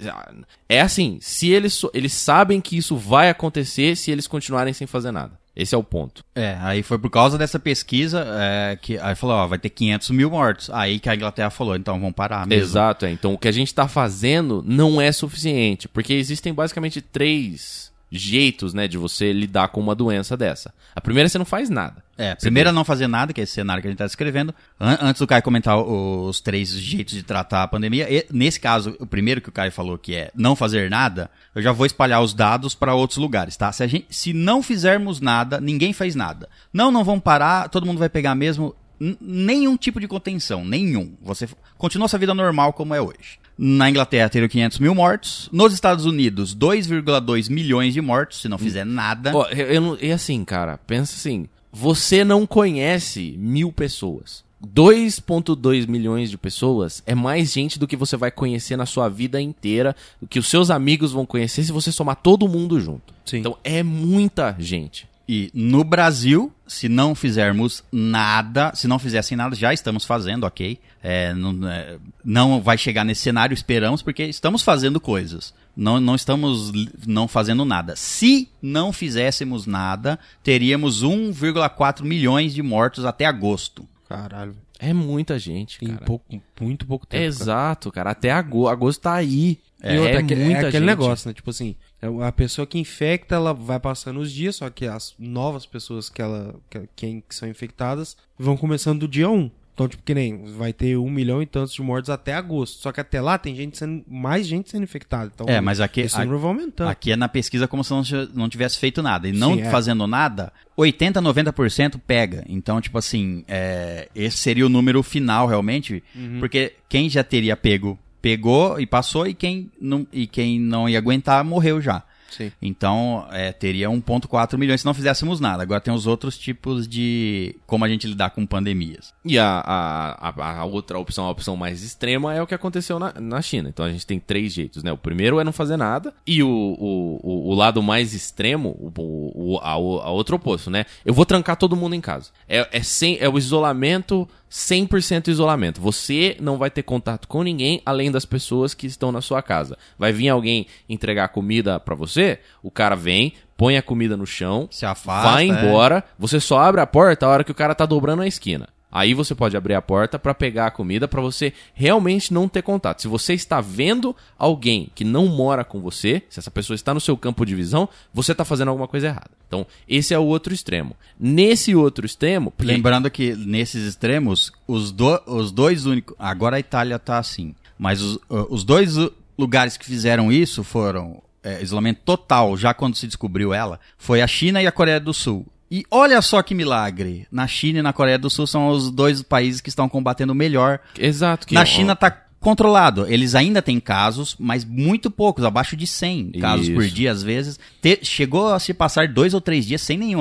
C: é assim, se eles eles sabem que isso vai acontecer se eles continuarem sem fazer nada. Esse é o ponto.
A: É, aí foi por causa dessa pesquisa é, que aí falou, ó, vai ter 500 mil mortos. Aí que a Inglaterra falou, então vamos parar mesmo.
C: Exato, é. Então o que a gente tá fazendo não é suficiente, porque existem basicamente três jeitos, né, de você lidar com uma doença dessa. A primeira você não faz nada.
A: É, primeiro é não fazer nada, que é esse cenário que a gente está descrevendo. An- antes do Caio comentar os três jeitos de tratar a pandemia, e, nesse caso, o primeiro que o Caio falou, que é não fazer nada, eu já vou espalhar os dados para outros lugares, tá? Se, a gente, se não fizermos nada, ninguém faz nada. Não, não vão parar, todo mundo vai pegar mesmo. Nenhum tipo de contenção, nenhum. Você continua sua vida normal como é hoje. Na Inglaterra teriam 500 mil mortos. Nos Estados Unidos, 2,2 milhões de mortos, se não fizer nada.
C: Ó, eu, eu não- e assim, cara, pensa assim, você não conhece mil pessoas. 2.2 milhões de pessoas é mais gente do que você vai conhecer na sua vida inteira, do que os seus amigos vão conhecer se você somar todo mundo junto.
B: Sim.
C: Então é muita gente.
A: E no Brasil, se não fizermos nada, se não fizessem nada, já estamos fazendo, ok? É, não, é, não vai chegar nesse cenário, esperamos, porque estamos fazendo coisas. Não, não estamos não fazendo nada. Se não fizéssemos nada, teríamos 1,4 milhões de mortos até agosto.
B: Caralho.
C: É muita gente,
B: Em
C: cara.
B: pouco, muito pouco tempo. cara.
C: Exato, cara. Até agosto, agosto tá aí.
B: E outra, é, aquele- é
C: muita
B: aquele
C: gente.
B: negócio, né? Tipo assim, é a pessoa que infecta, ela vai passando os dias, só que as novas pessoas que ela que, quem, que são infectadas vão começando do dia 1. Então, tipo, que nem vai ter um milhão e tantos de mortos até agosto. Só que até lá tem gente sendo, mais gente sendo infectada. Então,
A: É, mas aqui-
B: esse número vai aumentando.
A: Aqui é na pesquisa como se não, tivesse- não tivesse feito nada. E não
B: Sim, é.
A: fazendo nada, 80, 90% pega. Então, tipo assim, é, esse seria o número final realmente.
B: Uhum.
A: Porque quem já teria pego, pegou e passou, e quem não, e quem não ia aguentar, morreu já.
B: Sim.
A: Então, é, teria 1,4 milhões se não fizéssemos nada. Agora tem os outros tipos de como a gente lidar com pandemias.
C: E a, a, a, a outra opção, a opção mais extrema, é o que aconteceu na, na China. Então a gente tem três jeitos, né? O primeiro é não fazer nada. E o, o, o, o lado mais extremo, o, o, a, o a outro oposto, né? Eu vou trancar todo mundo em casa. É, é, sem, é o isolamento, 100% isolamento. Você não vai ter contato com ninguém além das pessoas que estão na sua casa. Vai vir alguém entregar comida pra você, o cara vem, põe a comida no chão,
A: Se afasta,
C: vai
A: é.
C: embora, você só abre a porta a hora que o cara tá dobrando a esquina. Aí você pode abrir a porta pra pegar a comida pra você realmente não ter contato. Se você está vendo alguém que não mora com você, se essa pessoa está no seu campo de visão, você tá fazendo alguma coisa errada. Então, esse é o outro extremo. Nesse outro extremo,
A: Lembrando que nesses extremos, os, do- os dois únicos. Agora a Itália tá assim. Mas os, uh, os dois lugares que fizeram isso foram é, isolamento total, já quando se descobriu ela, foi a China e a Coreia do Sul. E olha só que milagre. Na China e na Coreia do Sul são os dois países que estão combatendo melhor.
C: exato que
A: Na
C: ó,
A: China tá controlado. Eles ainda têm casos, mas muito poucos, abaixo de 100 casos por
C: Isso.
A: dia às vezes. Te- chegou a se passar dois ou três dias sem nenhum.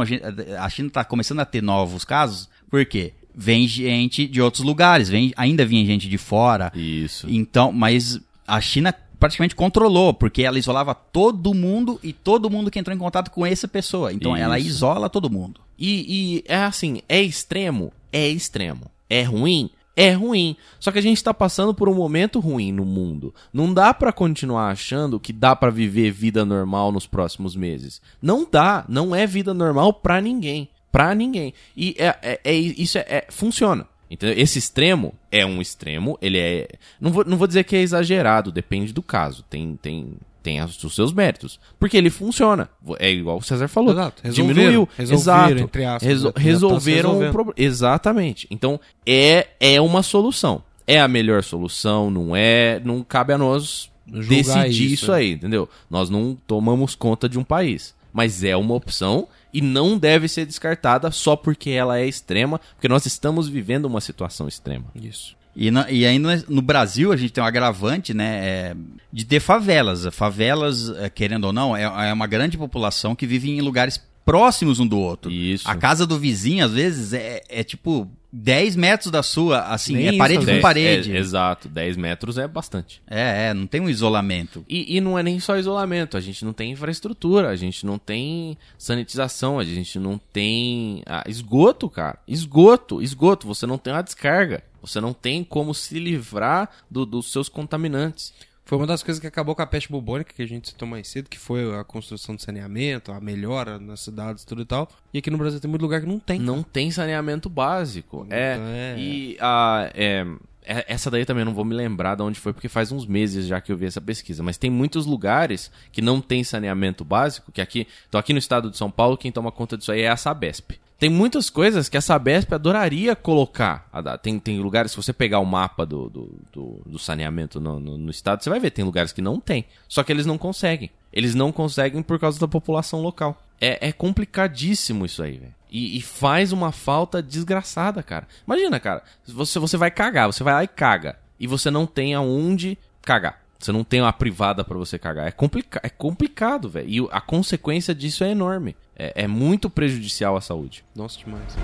A: A, China tá começando a ter novos casos. Por quê? Vem gente de outros lugares, vem, ainda vinha gente de fora.
C: Isso.
A: Então, mas a China praticamente controlou, porque ela isolava todo mundo e todo mundo que entrou em contato com essa pessoa. Então ela
C: Isso.
A: isola todo mundo.
C: E, e é assim, é extremo? É extremo. É ruim? É ruim. Só que a gente tá passando por um momento ruim no mundo. Não dá pra continuar achando que dá pra viver vida normal nos próximos meses. Não dá. Não é vida normal pra ninguém. Pra ninguém. E é, é- é- isso é, é- funciona. Entendeu? Esse extremo é um extremo, ele é. Não vou, não vou dizer que é exagerado, depende do caso. Tem, tem, tem os seus méritos. Porque ele funciona. É igual o César falou.
B: Exato, resolveram,
C: Diminuiu.
B: resolveram,
C: Exato.
B: entre aspas,
C: Reso-
B: né? Tá
C: resolveram o
B: resolvendo.
C: problema. Exatamente. Então, é, é uma solução. É a melhor solução, não é. Não cabe a nós decidir
B: isso,
C: isso,
B: né?
C: aí, entendeu? Nós não tomamos conta de um país. Mas é uma opção e não deve ser descartada só porque ela é extrema, porque nós estamos vivendo uma situação extrema.
B: Isso.
A: E, na- e ainda no Brasil a gente tem um agravante, né, é, de ter favelas. Favelas, é, querendo ou não, é, é uma grande população que vive em lugares próximos um do outro.
C: Isso.
A: A casa do vizinho, às vezes, é, é tipo 10 metros da sua, assim,
B: Nem
A: é
B: isso,
A: parede
B: às
A: com
B: vezes.
A: parede.
C: É, exato, 10 metros é bastante.
A: É, é, não tem um isolamento.
C: E, e não é nem só isolamento, a gente não tem infraestrutura, a gente não tem sanitização, a gente não tem ah, esgoto, cara. Esgoto, esgoto, você não tem uma descarga. Você não tem como se livrar do- dos seus contaminantes.
B: Foi uma das coisas que acabou com a peste bubônica, que a gente citou mais cedo, que foi a construção de saneamento, a melhora nas cidades, tudo e tal. E aqui no Brasil tem muito lugar que não tem.
C: Não tem saneamento básico. É.
B: É.
C: E a. é, é- essa daí também eu não vou me lembrar de onde foi, porque faz uns meses já que eu vi essa pesquisa. Mas tem muitos lugares que não tem saneamento básico, que aqui. Então, aqui no estado de São Paulo, quem toma conta disso aí é a Sabesp. Tem muitas coisas que a Sabesp adoraria colocar. Tem, tem lugares, se você pegar o mapa do, do, do- do saneamento no, no- no estado, você vai ver, tem lugares que não tem. Só que eles não conseguem. Eles não conseguem por causa da população local. É, é complicadíssimo isso aí, velho. E, e faz uma falta desgraçada, cara. Imagina, cara, você, você vai cagar, você vai lá e caga. E você não tem aonde cagar. Você não tem uma privada pra você cagar. É, complica é complicado, velho. E a consequência disso é enorme. É, é muito prejudicial à saúde.
B: Nossa, demais.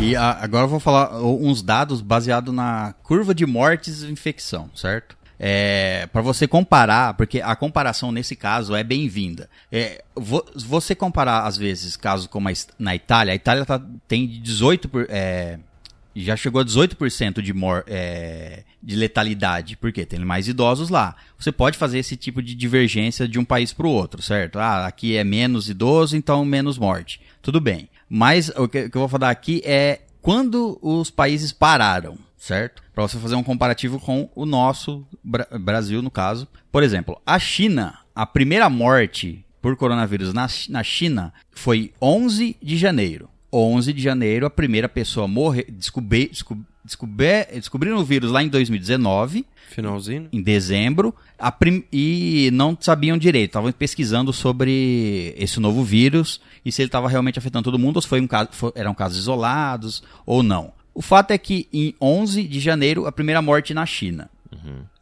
A: E a- agora eu vou falar uns dados baseados na curva de mortes e infecção, certo? É, para você comparar, porque a comparação nesse caso é bem-vinda. É, vo- você comparar, às vezes, casos como a na Itália, a Itália tá- tem 18%, por- é, já chegou a 18% de, mor é, de letalidade, porque tem mais idosos lá. Você pode fazer esse tipo de divergência de um país para o outro, certo? Ah, aqui é menos idoso, então menos morte. Tudo bem. Mas o que, o que eu vou falar aqui é quando os países pararam, certo? Para você fazer um comparativo com o nosso Bra- Brasil, no caso. Por exemplo, a China, a primeira morte por coronavírus na, na China foi 11 de janeiro. 11 de janeiro, a primeira pessoa morrer, descobrir, descob, descobrir, descobriram o vírus lá em 2019,
B: Finalzinho.
A: em dezembro, a prim- e não sabiam direito, estavam pesquisando sobre esse novo vírus e se ele estava realmente afetando todo mundo ou se foi um caso, fo- eram casos isolados ou não. O fato é que em 11 de janeiro, a primeira morte na China.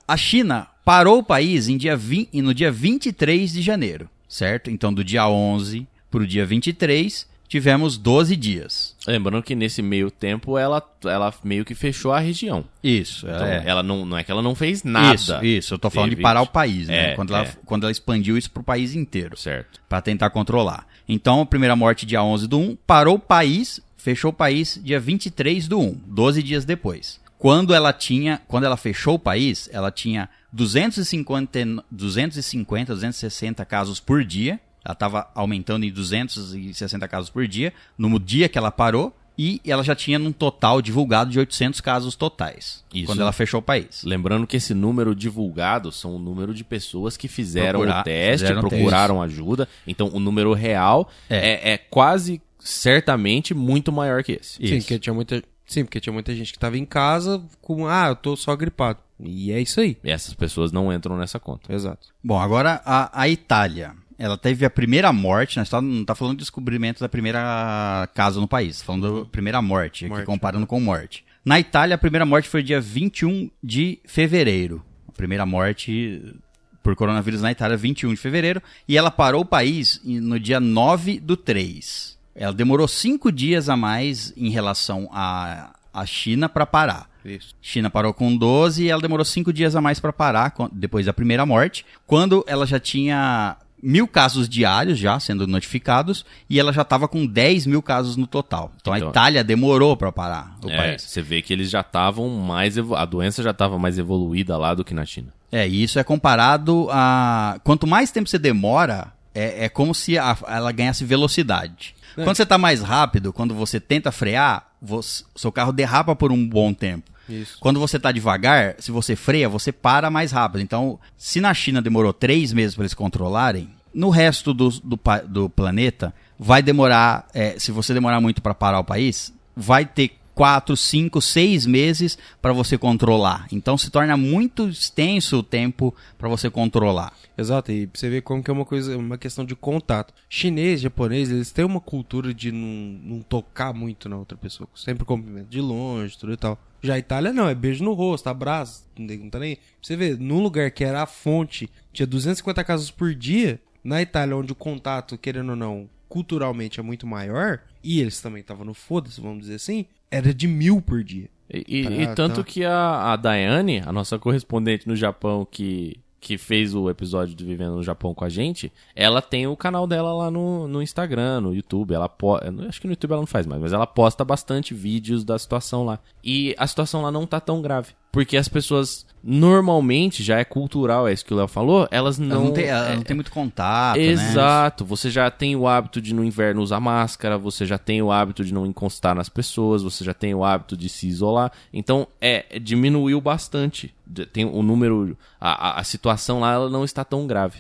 A: A China parou o país em dia 20, e no dia 23 de janeiro, certo? Então, do dia 11 para o dia 23, tivemos 12 dias.
C: Lembrando que nesse meio tempo ela, ela meio que fechou a região.
A: Isso,
C: Então,
A: é.
C: ela não, não é que ela não fez nada.
A: Isso, isso. Eu tô falando de parar o país, né?
C: É,
A: quando, ela,
C: é.
A: quando ela expandiu isso pro país inteiro.
C: Certo.
A: Pra tentar controlar. Então, a primeira morte dia 11 do 1, parou o país, fechou o país dia 23 do 1, 12 dias depois. Quando ela tinha, quando ela fechou o país, ela tinha 250, 250 260 casos por dia, Ela estava aumentando em 260 casos por dia, no dia que ela parou, e ela já tinha num total divulgado de 800 casos totais,
C: Isso.
A: quando ela fechou o país.
C: Lembrando que esse número divulgado são o número de pessoas que fizeram
A: Procurar-
C: o teste,
A: fizeram
C: procuraram ajuda. Então, o número real
A: É.
C: é, é quase certamente muito maior que esse.
B: Sim,
A: Isso.
B: porque tinha muita, sim, porque tinha muita gente que tava em casa com, ah, eu tô só gripado. E é isso aí.
C: E essas pessoas não entram nessa conta.
B: Exato.
A: Bom, agora a, a Itália. Ela teve a primeira morte, nós tá, não está falando de descobrimento da primeira casa no país, tá falando da primeira morte, aqui
B: Morte.
A: comparando com morte. Na Itália, a primeira morte foi dia 21 de fevereiro. A primeira morte por coronavírus na Itália, 21 de fevereiro. E ela parou o país no dia 9 do 3. Ela demorou cinco dias a mais em relação à, à China para parar.
B: Isso.
A: China parou com 12 e ela demorou cinco dias a mais para parar, depois da primeira morte, quando ela já tinha mil casos diários já sendo notificados e ela já estava com 10 mil casos no total. Então, a
C: Então-
A: Itália demorou para parar o
C: É,
A: país.
C: você vê que eles já estavam mais. A doença já estava mais evoluída lá do que na China.
A: É, e isso é comparado a. Quanto mais tempo você demora, é, é como se a- ela ganhasse velocidade. Quando você está mais rápido, quando você tenta frear, você- seu carro derrapa por um bom tempo.
B: Isso.
A: Quando você tá devagar, se você freia, você para mais rápido. Então, se na China demorou três meses para eles controlarem, no resto do, do, do planeta vai demorar. é, se você demorar muito para parar o país, vai ter quatro, cinco, seis meses para você controlar. Então, se torna muito extenso o tempo para você controlar.
B: Exato, e você ver como que é uma coisa, uma questão de contato. Chinês, japonês, eles têm uma cultura de não, não tocar muito na outra pessoa. Sempre cumprimento de longe, tudo e tal. Já a Itália não, é beijo no rosto, abraço, não tá nem. você ver, num lugar que era a fonte, tinha 250 casos por dia, na Itália, onde o contato, querendo ou não, culturalmente é muito maior, e eles também estavam no foda-se, vamos dizer assim, era de mil por dia.
C: E, e-
B: Tá,
C: e tanto
B: tá.
C: que a, a Daiane, a nossa correspondente no Japão, que, que fez o episódio de Vivendo no Japão com a gente, ela tem o canal dela lá no, no Instagram, no YouTube. Ela po- Acho que no YouTube ela não faz mais, mas ela posta bastante vídeos da situação lá. E a situação lá não tá tão grave. Porque as pessoas, normalmente, já é cultural, é isso que o Léo falou, elas
A: Ela
C: não.
A: não, tem, ela
C: é-
A: não tem muito contato. né?
C: Exato. Você já tem o hábito de no inverno usar máscara, você já tem o hábito de não encostar nas pessoas, você já tem o hábito de se isolar. Então, é, diminuiu bastante. Tem o número, a, a, a situação lá ela não está tão grave.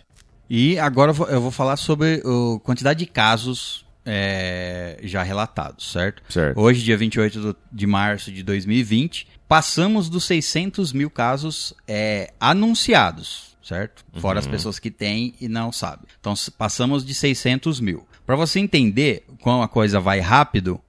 A: E agora eu vou, eu vou falar sobre a quantidade de casos é, já relatados, certo?
C: Certo.
A: Hoje, dia 28 do- de março de 2020, passamos dos 600 mil casos é, anunciados, certo? Fora as pessoas que têm e não sabem. Então, passamos de 600 mil. Para você entender como a coisa vai rápido,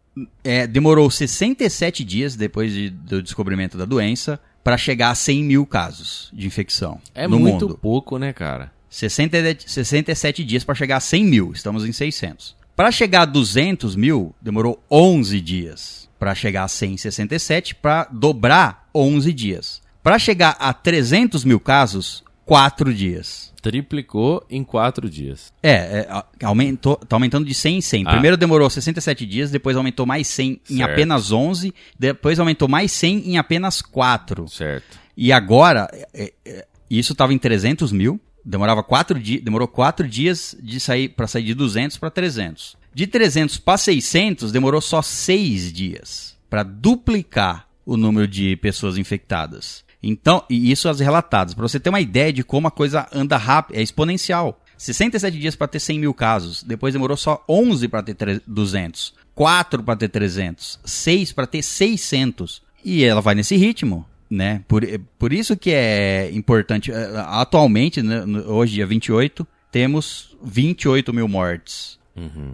A: é, demorou 67 dias depois de- do descobrimento da doença para chegar a 100 mil casos de infecção
C: É
A: no
C: muito
A: mundo.
C: pouco, né, cara?
A: 60, e- 67 dias para chegar a 100 mil, estamos em 600. Para chegar a 200 mil, demorou 11 dias. Para chegar a 167, para dobrar, 11 dias. Para chegar a 300 mil casos, 4 dias.
C: Triplicou em quatro dias.
A: É, é, aumentou, tá aumentando de 100 em 100.
C: Ah.
A: Primeiro demorou 67 dias, depois aumentou mais 100 em
C: Certo.
A: apenas 11, depois aumentou mais 100 em apenas 4.
C: Certo.
A: E agora, é, é, isso estava em 300 mil, demorava quatro dias, demorou quatro dias de sair para sair de 200 para 300. De 300 para 600 demorou só seis dias para duplicar o número de pessoas infectadas. Então, e isso as relatadas, para você ter uma ideia de como a coisa anda rápido, é exponencial. 67 dias para ter 100 mil casos, depois demorou só 11 para ter tre- 200, 4 para ter 300, 6 para ter 600. E ela vai nesse ritmo, né? Por, por isso que é importante. eh, Atualmente, né, hoje, dia 28, temos 28 mil mortes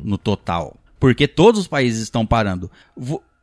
A: no total. Porque todos os países estão parando.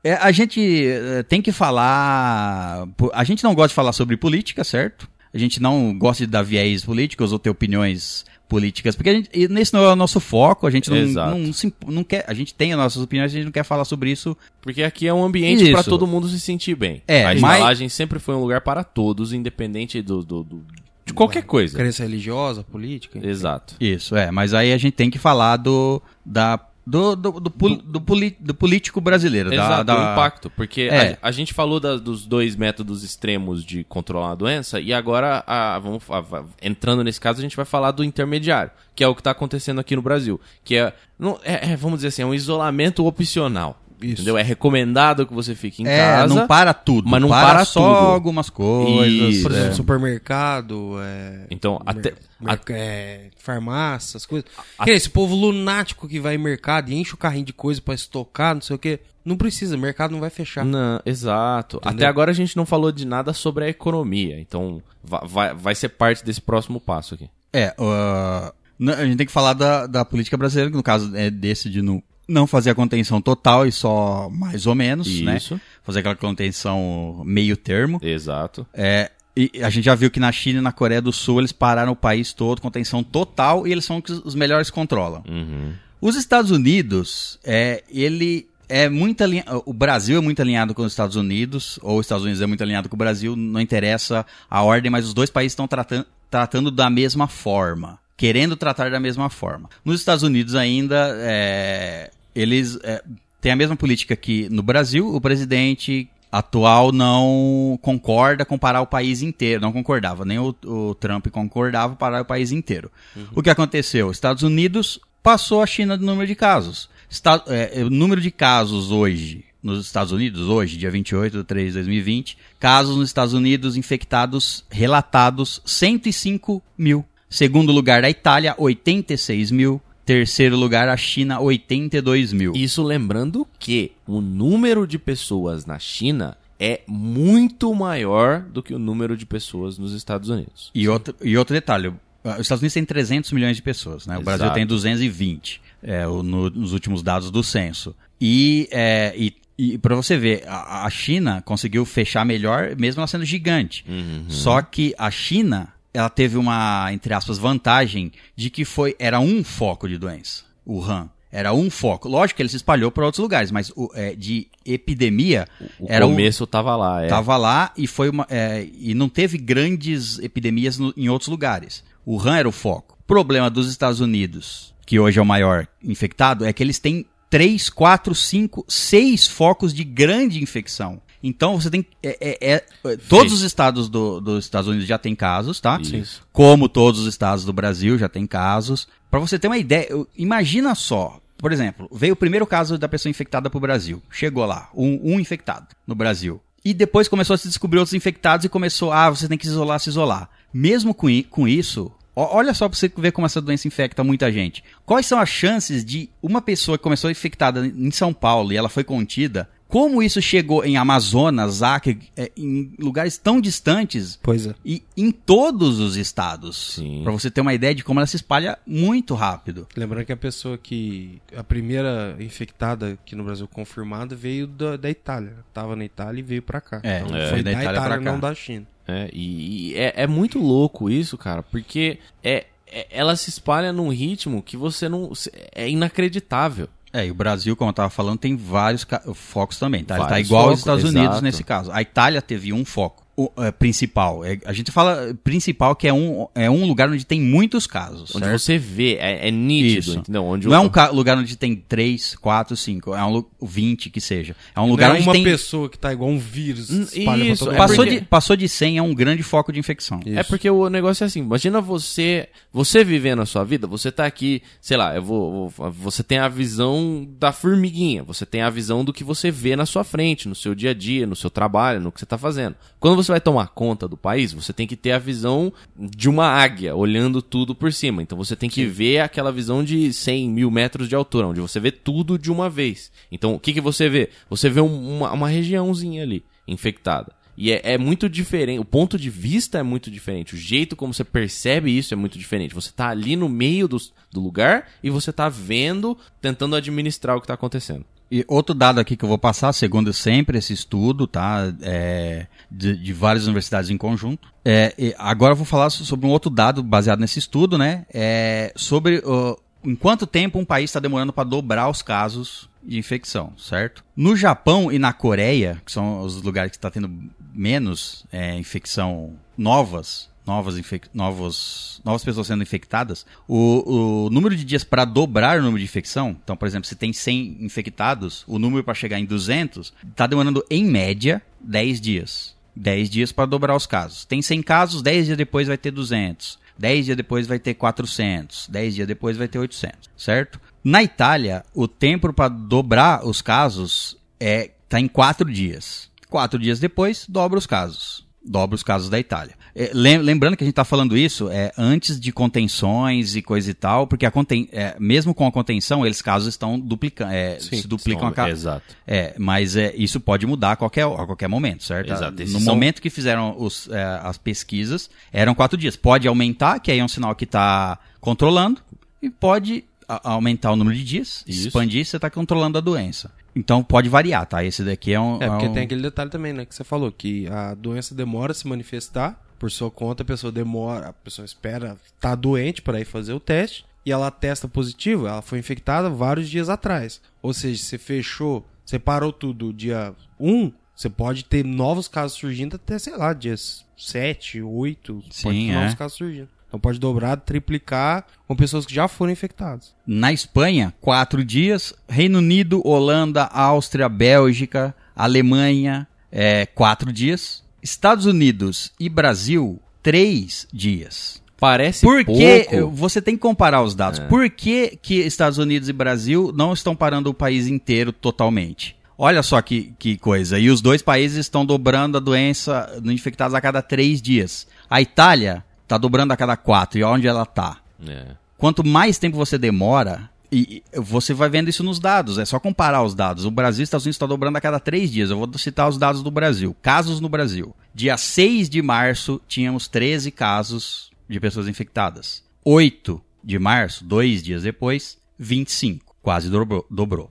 A: É, a gente eh, tem que falar. A gente não gosta de falar sobre política, certo? A gente não gosta de dar viés políticos ou ter opiniões políticas, porque a gente, nesse não é o nosso foco, a gente não,
C: Exato.
A: não, se não quer, a gente tem as nossas opiniões, a gente não quer falar sobre isso.
C: Porque aqui é um ambiente para todo mundo se sentir bem.
A: É,
C: a
A: mas-
C: estalagem sempre foi um lugar para todos, independente do, do- do- de qualquer coisa.
B: Crença religiosa, política. enfim.
C: Exato.
A: Isso, é, mas aí a gente tem que falar do, da, do, do, do, pol- do poli- do político brasileiro. da-
C: Exato,
A: da,
C: o impacto. Porque
A: É.
C: a, a gente falou da- dos dois métodos extremos de controlar a doença e agora, a- vamos, a- entrando nesse caso, a gente vai falar do intermediário, que é o que está acontecendo aqui no Brasil. Que é, não, é, é, vamos dizer assim, é um isolamento opcional.
B: Isso.
C: Entendeu? É recomendado que você fique em
A: É,
C: casa.
A: não para tudo.
C: mas não
A: para,
C: para
A: só
C: tudo.
A: algumas coisas.
C: Isso,
B: Por
A: é.
B: exemplo, supermercado, é,
C: Então, até,
B: mer- é, farmácia, as coisas. Que é esse povo lunático que vai em mercado e enche o carrinho de coisa pra estocar, não sei o quê. Não precisa, o mercado não vai fechar.
C: Não, exato. Até agora a gente não falou de nada sobre a economia. Então, va- vai, vai ser parte desse próximo passo aqui.
A: É, uh, a gente tem que falar da, da política brasileira, que no caso é desse de não, fazer a contenção total e só mais ou menos, né?
C: Isso.
A: Fazer aquela contenção meio termo.
C: Exato.
A: É, e a gente já viu que na China e na Coreia do Sul eles pararam o país todo, contenção total, e eles são os melhores controlam.
C: Uhum.
A: Os Estados Unidos, é, ele é muito alinha... o Brasil é muito alinhado com os Estados Unidos, ou os Estados Unidos é muito alinhado com o Brasil, não interessa a ordem, mas os dois países estão tratan- tratando da mesma forma, querendo tratar da mesma forma. Nos Estados Unidos ainda, é, eles é, têm a mesma política que no Brasil, o presidente atual não concorda com parar o país inteiro, não concordava, nem o, o Trump concordava parar o país inteiro. O que aconteceu? Estados Unidos passou a China do número de casos. Esta- é, o número de casos hoje nos Estados Unidos, hoje, dia 28 de 3 de 2020, casos nos Estados Unidos infectados relatados 105 mil. Segundo lugar, a Itália, 86 mil. Terceiro lugar, a China, 82 mil.
C: Isso lembrando que o número de pessoas na China é muito maior do que o número de pessoas nos Estados Unidos.
A: E outro, e outro detalhe, os Estados Unidos tem 300 milhões de pessoas, né? O Brasil
C: Exato.
A: tem 220, é, no- nos últimos dados do censo. E, é, e, e para você ver, a, a China conseguiu fechar melhor, mesmo ela sendo gigante.
C: Uhum.
A: Só que a China, ela teve uma, entre aspas, vantagem de que foi era um foco de doença, o Han. Era um foco. Lógico que ele se espalhou para outros lugares, mas o, é, de epidemia
C: O
A: era um-
C: começo tava lá, é.
A: Tava lá e foi uma, é, e não teve grandes epidemias no- em outros lugares. O Han era o foco. O problema dos Estados Unidos, que hoje é o maior infectado, é que eles têm 3, 4, 5, 6 focos de grande infecção. Então você tem. É, é- é- todos os estados do- dos Estados Unidos já têm casos, tá?
C: Isso.
A: Como todos os estados do Brasil já têm casos. Pra você ter uma ideia, imagina só. Por exemplo, veio o primeiro caso da pessoa infectada pro Brasil. Chegou lá, um, um infectado no Brasil. E depois começou a se descobrir outros infectados e começou, ah, você tem que se isolar, se isolar. Mesmo com, com isso, olha só pra você ver como essa doença infecta muita gente. Quais são as chances de uma pessoa que começou infectada em São Paulo e ela foi contida, como isso chegou em Amazonas, Acre, é, em lugares tão distantes
B: Pois é.
A: e em todos os estados. Pra você ter uma ideia de como ela se espalha muito rápido.
B: Lembrando que a pessoa que. A primeira infectada aqui no Brasil confirmada veio da, da Itália. Tava na Itália e veio pra cá.
A: É,
B: então,
A: é.
B: foi
A: da
B: da,
A: Itália
B: Itália, não da China.
C: É, e, e é, é muito louco isso, cara, porque é, é- ela se espalha num ritmo que você não. É inacreditável.
A: É, e o Brasil, como eu tava falando, tem vários focos também, tá? Ele tá
C: Vários
A: igual aos
C: focos,
A: Estados Unidos
C: exato.
A: nesse caso. A Itália teve um foco. O, é, principal. É, a gente fala principal que é um, é um lugar onde tem muitos casos.
C: Onde
A: certo?
C: você vê, é, é nítido,
A: Isso.
C: entendeu? Onde
A: Não
C: o-
A: é um ca- lugar onde tem 3, 4, 5. É um lu- 20 que seja. É um
B: Não
A: lugar
B: é
A: onde
B: uma
A: tem.
B: pessoa que tá igual um vírus.
C: Isso,
B: todo
C: é
B: mundo.
A: Passou,
C: porque-
A: de, passou de 100 é um grande foco de infecção.
C: É porque o negócio é assim, imagina você, você vivendo a sua vida, você tá aqui, sei lá, eu vou, vou- você tem a visão da formiguinha, você tem a visão do que você vê na sua frente, no seu dia a dia, no seu trabalho, no que você tá fazendo. Quando você vai tomar conta do país, você tem que ter a visão de uma águia, olhando tudo por cima. Então você tem que ver aquela visão de 100 mil metros de altura, onde você vê tudo de uma vez. Então o que, que você vê? Você vê um- uma, uma regiãozinha ali, infectada. E é, é muito diferente, o ponto de vista é muito diferente, o jeito como você percebe isso é muito diferente. Você tá ali no meio do, do lugar e você tá vendo, tentando administrar o que tá acontecendo.
A: E outro dado aqui que eu vou passar, segundo sempre esse estudo, tá? É, de, de várias universidades em conjunto. É, agora eu vou falar so- sobre um outro dado baseado nesse estudo, né? É, sobre ó, em quanto tempo um país está demorando para dobrar os casos de infecção, certo? No Japão e na Coreia, que são os lugares que está tendo menos é, infecção novas, novas, novos, novas pessoas sendo infectadas, o, o número de dias para dobrar o número de infecção, então, por exemplo, se tem 100 infectados, o número para chegar em 200 está demorando, em média, 10 dias. 10 dias para dobrar os casos. Tem 100 casos, 10 dias depois vai ter 200. 10 dias depois vai ter 400. 10 dias depois vai ter 800, certo? Na Itália, o tempo para dobrar os casos é tá em 4 dias. 4 dias depois, dobra os casos. Dobra os casos da Itália. É, lembrando que a gente está falando isso é, antes de contenções e coisa e tal, porque a conten é, mesmo com a contenção, eles casos estão duplicando, é,
C: Sim,
A: se duplicam
C: estão-
A: a cada.
C: exato.
A: É, mas é, isso pode mudar a qualquer, a qualquer momento, certo?
C: Exato, esses
A: No
C: são-
A: momento que fizeram os, é, as pesquisas, eram quatro dias. Pode aumentar, que aí é um sinal que está controlando, e pode aumentar o número de dias,
C: Isso.
A: expandir, você está controlando a doença. Então pode variar, tá? Esse daqui é um.
B: É, porque
A: um-
B: tem aquele detalhe também, né, que você falou, que a doença demora a se manifestar, por sua conta a pessoa demora, a pessoa espera tá doente para ir fazer o teste, e ela testa positivo, ela foi infectada vários dias atrás. Ou seja, você fechou, você parou tudo dia 1, você pode ter novos casos surgindo até, sei lá, dias 7, 8, pode
A: Sim,
B: ter
A: é.
B: novos casos surgindo. Então pode dobrar, triplicar com pessoas que já foram infectadas.
A: Na Espanha, quatro dias. Reino Unido, Holanda, Áustria, Bélgica, Alemanha, é, quatro dias. Estados Unidos e Brasil, três dias.
C: Parece
A: Por que
C: pouco.
A: você tem que comparar os dados?
C: É.
A: Por que, que Estados Unidos e Brasil não estão parando o país inteiro totalmente? Olha só que, que coisa. E os dois países estão dobrando a doença no infectados a cada três dias. A Itália está dobrando a cada quatro. E onde ela está?
C: É.
A: quanto mais tempo você demora, e você vai vendo isso nos dados, é só comparar os dados. O Brasil e os Estados Unidos estão dobrando a cada três dias. Eu vou citar os dados do Brasil. Casos no Brasil. Dia 6 de março, tínhamos 13 casos de pessoas infectadas. 8 de março, dois dias depois, 25. Quase dobrou. dobrou.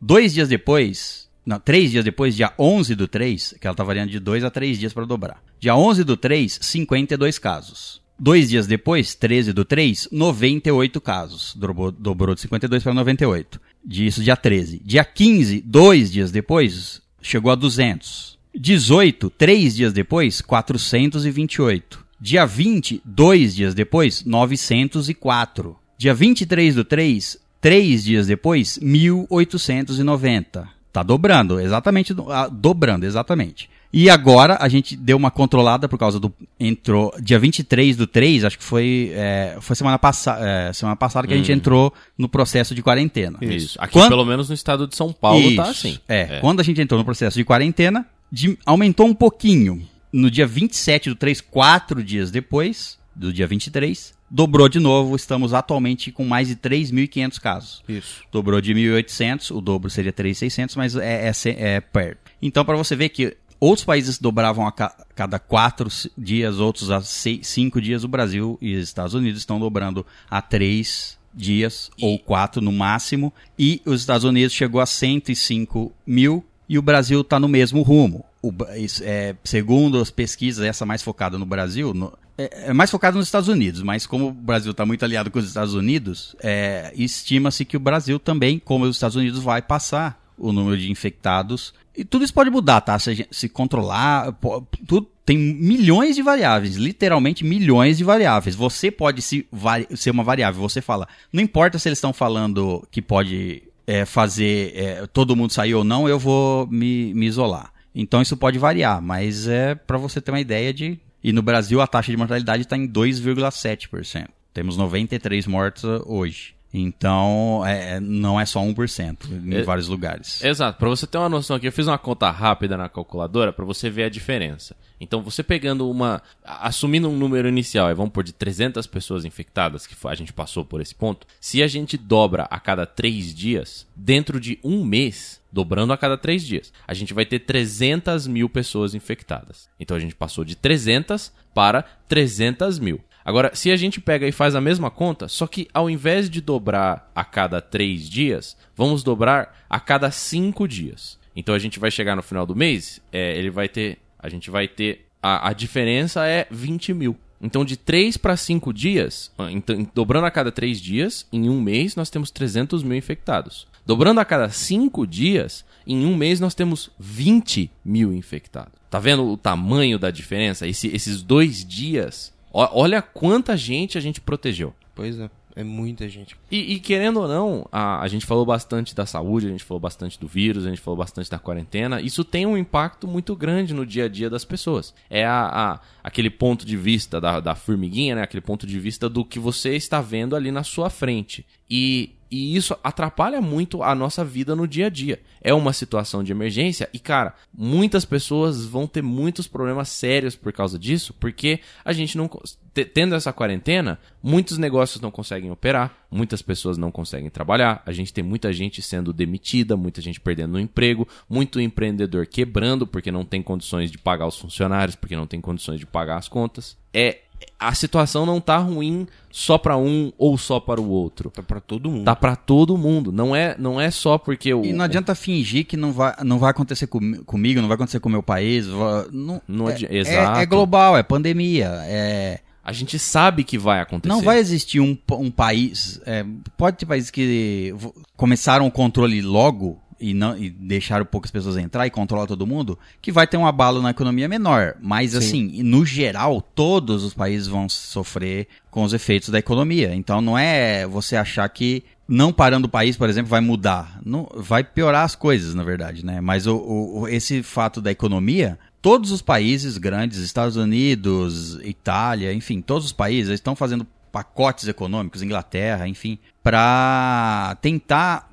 A: Dois dias depois, não, três dias depois, dia 11 do 3, que ela tá variando de dois a três dias para dobrar. Dia 11 do 3, 52 casos. Dois dias depois, 13 do 3, 98 casos. Dobrou, dobrou de 52 para 98. Disso, dia 13. Dia 15, dois dias depois, chegou a 200. 18, três dias depois, 428. Dia 20, dois dias depois, 904. Dia 23 do 3, três dias depois, 1890. Tá dobrando, exatamente, ah, dobrando, exatamente. E agora a gente deu uma controlada por causa do. Entrou dia 23 do 3, acho que foi, é, foi semana, passa, é, semana passada que a gente entrou no processo de quarentena.
C: Isso. Aqui,
A: Quando-
C: pelo menos no estado de São Paulo, tá
A: Isso.
C: assim.
A: É, quando a gente entrou no processo de quarentena, de- aumentou um pouquinho. No dia 27 do 3, quatro dias depois, do dia 23, dobrou de novo. Estamos atualmente com mais de 3.500 casos.
B: Isso.
A: Dobrou de 1.800, o dobro seria 3.600, mas é, é, é perto. Então, para você ver que outros países dobravam a ca- cada quatro dias, outros a seis, cinco dias, o Brasil e os Estados Unidos estão dobrando a três dias ou quatro no máximo. E os Estados Unidos chegou a 105 mil e o Brasil está no mesmo rumo. O é, segundo as pesquisas, essa mais focada no Brasil, no- é, é mais focada nos Estados Unidos, mas como o Brasil está muito aliado com os Estados Unidos, é, estima-se que o Brasil também, como os Estados Unidos, vai passar o número de infectados. E tudo isso pode mudar, tá? Se, se controlar, tudo, tem milhões de variáveis, literalmente milhões de variáveis. Você pode se, vari- ser uma variável, você fala, não importa se eles estão falando que pode é, fazer é, todo mundo sair ou não, eu vou me, me isolar. Então isso pode variar, mas é para você ter uma ideia de. E no Brasil a taxa de mortalidade está em 2,7%. Temos 93 mortos hoje. Então é, não é só 1% em
C: É-
A: vários lugares.
C: Exato. Pra você ter uma noção aqui, eu fiz uma conta rápida na calculadora pra você ver a diferença. Então, você pegando uma... Assumindo um número inicial, vamos por de 300 pessoas infectadas, que a gente passou por esse ponto. Se a gente dobra a cada 3 dias, dentro de um mês, dobrando a cada 3 dias, a gente vai ter 300 mil pessoas infectadas. Então, a gente passou de 300 para 300 mil. Agora, se a gente pega e faz a mesma conta, só que ao invés de dobrar a cada 3 dias, vamos dobrar a cada 5 dias. Então a gente vai chegar no final do mês, é, ele vai ter. A gente vai ter. A, a diferença é 20 mil. Então, de 3 para 5 dias, ah, então, dobrando a cada 3 dias, em um mês nós temos 300 mil infectados. Dobrando a cada 5 dias, em um mês nós temos 20 mil infectados. Tá vendo o tamanho da diferença? Esse- esses dois dias Olha quanta gente a gente protegeu.
B: Pois é, é muita gente.
C: E, e querendo ou não, a, a gente falou bastante da saúde, a gente falou bastante do vírus, a gente falou bastante da quarentena. Isso tem um impacto muito grande no dia a dia das pessoas. É a, a- aquele ponto de vista da, da formiguinha, né? Aquele ponto de vista do que você está vendo ali na sua frente. E, e isso atrapalha muito a nossa vida no dia a dia. É uma situação de emergência e, cara, muitas pessoas vão ter muitos problemas sérios por causa disso, porque a gente não. Tendo essa quarentena, muitos negócios não conseguem operar, muitas pessoas não conseguem trabalhar, a gente tem muita gente sendo demitida, muita gente perdendo o emprego, muito empreendedor quebrando porque não tem condições de pagar os funcionários, porque não tem condições de pagar as contas. É. A situação não tá ruim só para um ou só para o outro.
B: Tá pra todo mundo.
C: Tá para todo mundo. Não é, não é só porque o.
A: E não adianta fingir que não vai, não vai acontecer com- comigo, não vai acontecer com o meu país. Não,
C: Não
A: é,
C: adi-
A: é-
C: Exato.
A: é global, é pandemia. É,
C: A gente sabe que vai acontecer.
A: não vai existir um, um país. é, pode ter países que começaram o controle logo e, não, e deixaram poucas pessoas entrar e controlar todo mundo, que vai ter um abalo na economia menor. Mas, assim, no geral, todos os países vão sofrer com os efeitos da economia. Então, não é você achar que não parando o país, por exemplo, vai mudar. Não, vai piorar as coisas, na verdade, né? Mas o, o- esse fato da economia, todos os países grandes, Estados Unidos, Itália, enfim, todos os países estão fazendo pacotes econômicos, Inglaterra, enfim, para tentar.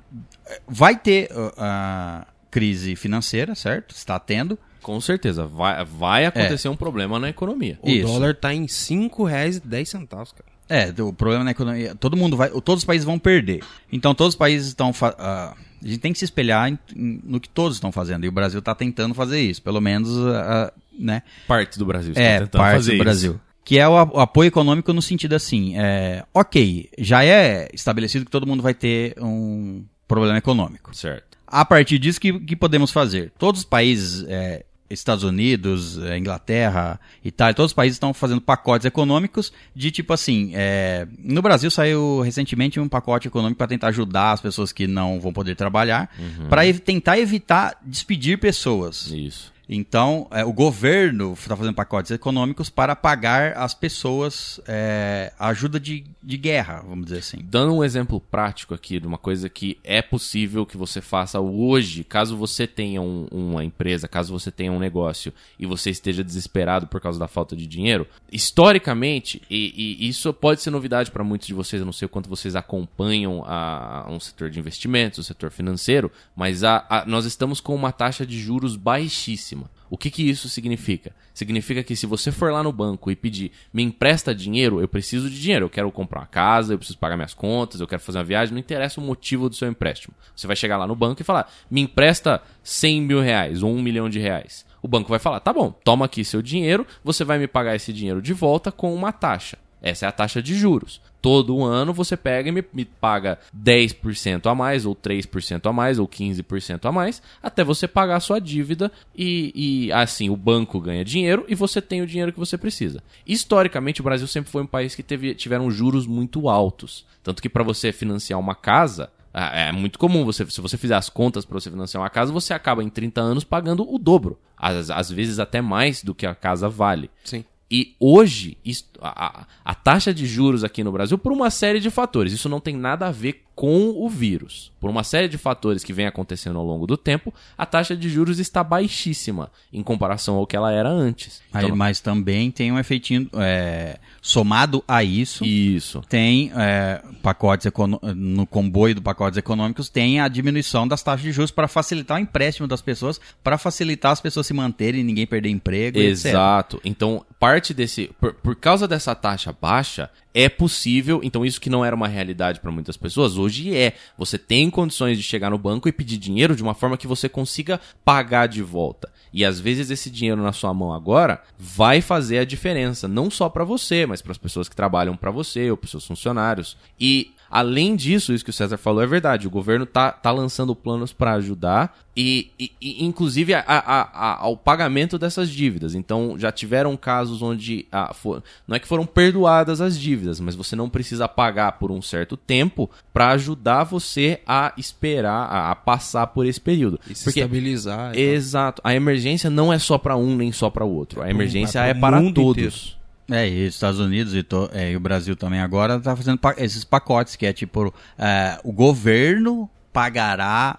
A: Vai ter uh, a crise financeira, certo? Está tendo.
C: Com certeza. Vai, vai acontecer um problema na economia.
B: O
A: Isso.
B: dólar tá em R$ 5,10, cara.
A: É, o problema na economia. Todo mundo vai. Todos os países vão perder. Então todos os países estão. ah, a gente tem que se espelhar em- em- no que todos estão fazendo. E o Brasil está tentando fazer isso. Pelo menos, ah, né?
C: Parte do Brasil está
A: é,
C: tentando
A: parte
C: fazer
A: do
C: isso.
A: Brasil. Que é o, o apoio econômico no sentido assim, é, ok, já é estabelecido que todo mundo vai ter um problema econômico.
C: Certo.
A: A partir disso, que, que podemos fazer? Todos os países, é, Estados Unidos, é, Inglaterra, Itália, todos os países estão fazendo pacotes econômicos de tipo assim. é, no Brasil saiu recentemente um pacote econômico para tentar ajudar as pessoas que não vão poder trabalhar, para tentar evitar despedir pessoas.
C: Isso.
A: Então, é, o governo está fazendo pacotes econômicos para pagar as pessoas é, ajuda de, de guerra, vamos dizer assim.
C: Dando um exemplo prático aqui de uma coisa que é possível que você faça hoje, caso você tenha um- uma empresa, caso você tenha um negócio e você esteja desesperado por causa da falta de dinheiro, historicamente, e, e isso pode ser novidade para muitos de vocês, eu não sei o quanto vocês acompanham a, a um setor de investimentos, o setor financeiro, mas a- a- nós estamos com uma taxa de juros baixíssima. O que, que isso significa? Significa que se você for lá no banco e pedir, me empresta dinheiro, eu preciso de dinheiro, eu quero comprar uma casa, eu preciso pagar minhas contas, eu quero fazer uma viagem, não interessa o motivo do seu empréstimo. Você vai chegar lá no banco e falar, me empresta 100 mil reais ou 1 milhão de reais. O banco vai falar, tá bom, toma aqui seu dinheiro, você vai me pagar esse dinheiro de volta com uma taxa. Essa é a taxa de juros. Todo ano você pega e me, me paga 10% a mais, ou 3% a mais, ou 15% a mais, até você pagar a sua dívida e, e, assim o banco ganha dinheiro e você tem o dinheiro que você precisa. Historicamente, o Brasil sempre foi um país que teve, tiveram juros muito altos. Tanto que para você financiar uma casa, é muito comum, você, se você fizer as contas para você financiar uma casa, você acaba em 30 anos pagando o dobro. Às, às vezes até mais do que a casa vale.
B: Sim.
C: E hoje, a, a- a taxa de juros aqui no Brasil, por uma série de fatores, isso não tem nada a ver com o vírus. Por uma série de fatores que vem acontecendo ao longo do tempo, a taxa de juros está baixíssima em comparação ao que ela era antes.
A: Aí,
C: Então,
A: mas também tem um efeitinho é, somado a isso.
C: isso.
A: Tem é, pacotes no comboio do pacotes econômicos tem a diminuição das taxas de juros para facilitar o empréstimo das pessoas, para facilitar as pessoas se manterem, ninguém perder emprego, etc.
C: Exato. Então, parte desse. Por, por causa dessa taxa baixa, é possível. Então, isso que não era uma realidade para muitas pessoas, hoje é. Você tem condições de chegar no banco e pedir dinheiro de uma forma que você consiga pagar de volta. E às vezes esse dinheiro na sua mão agora vai fazer a diferença, não só para você, mas para as pessoas que trabalham para você ou para seus funcionários. E além disso, isso que o César falou é verdade. O governo tá, tá lançando planos para ajudar e, e- e, inclusive a- a- a- ao pagamento dessas dívidas. Então já tiveram casos onde ah, fo- não é que foram perdoadas as dívidas, mas você não precisa pagar por um certo tempo para ajudar você a esperar, a, passar por esse período.
B: E se
C: Porque
B: estabilizar.
C: Exato. A emergência não é só para um nem só para o outro. A emergência
B: é
C: é
B: pro
C: para todos.
B: inteiro.
A: É, e os Estados Unidos e, to- é, e o Brasil também agora tá fazendo pa- esses pacotes que é tipo é, o governo pagará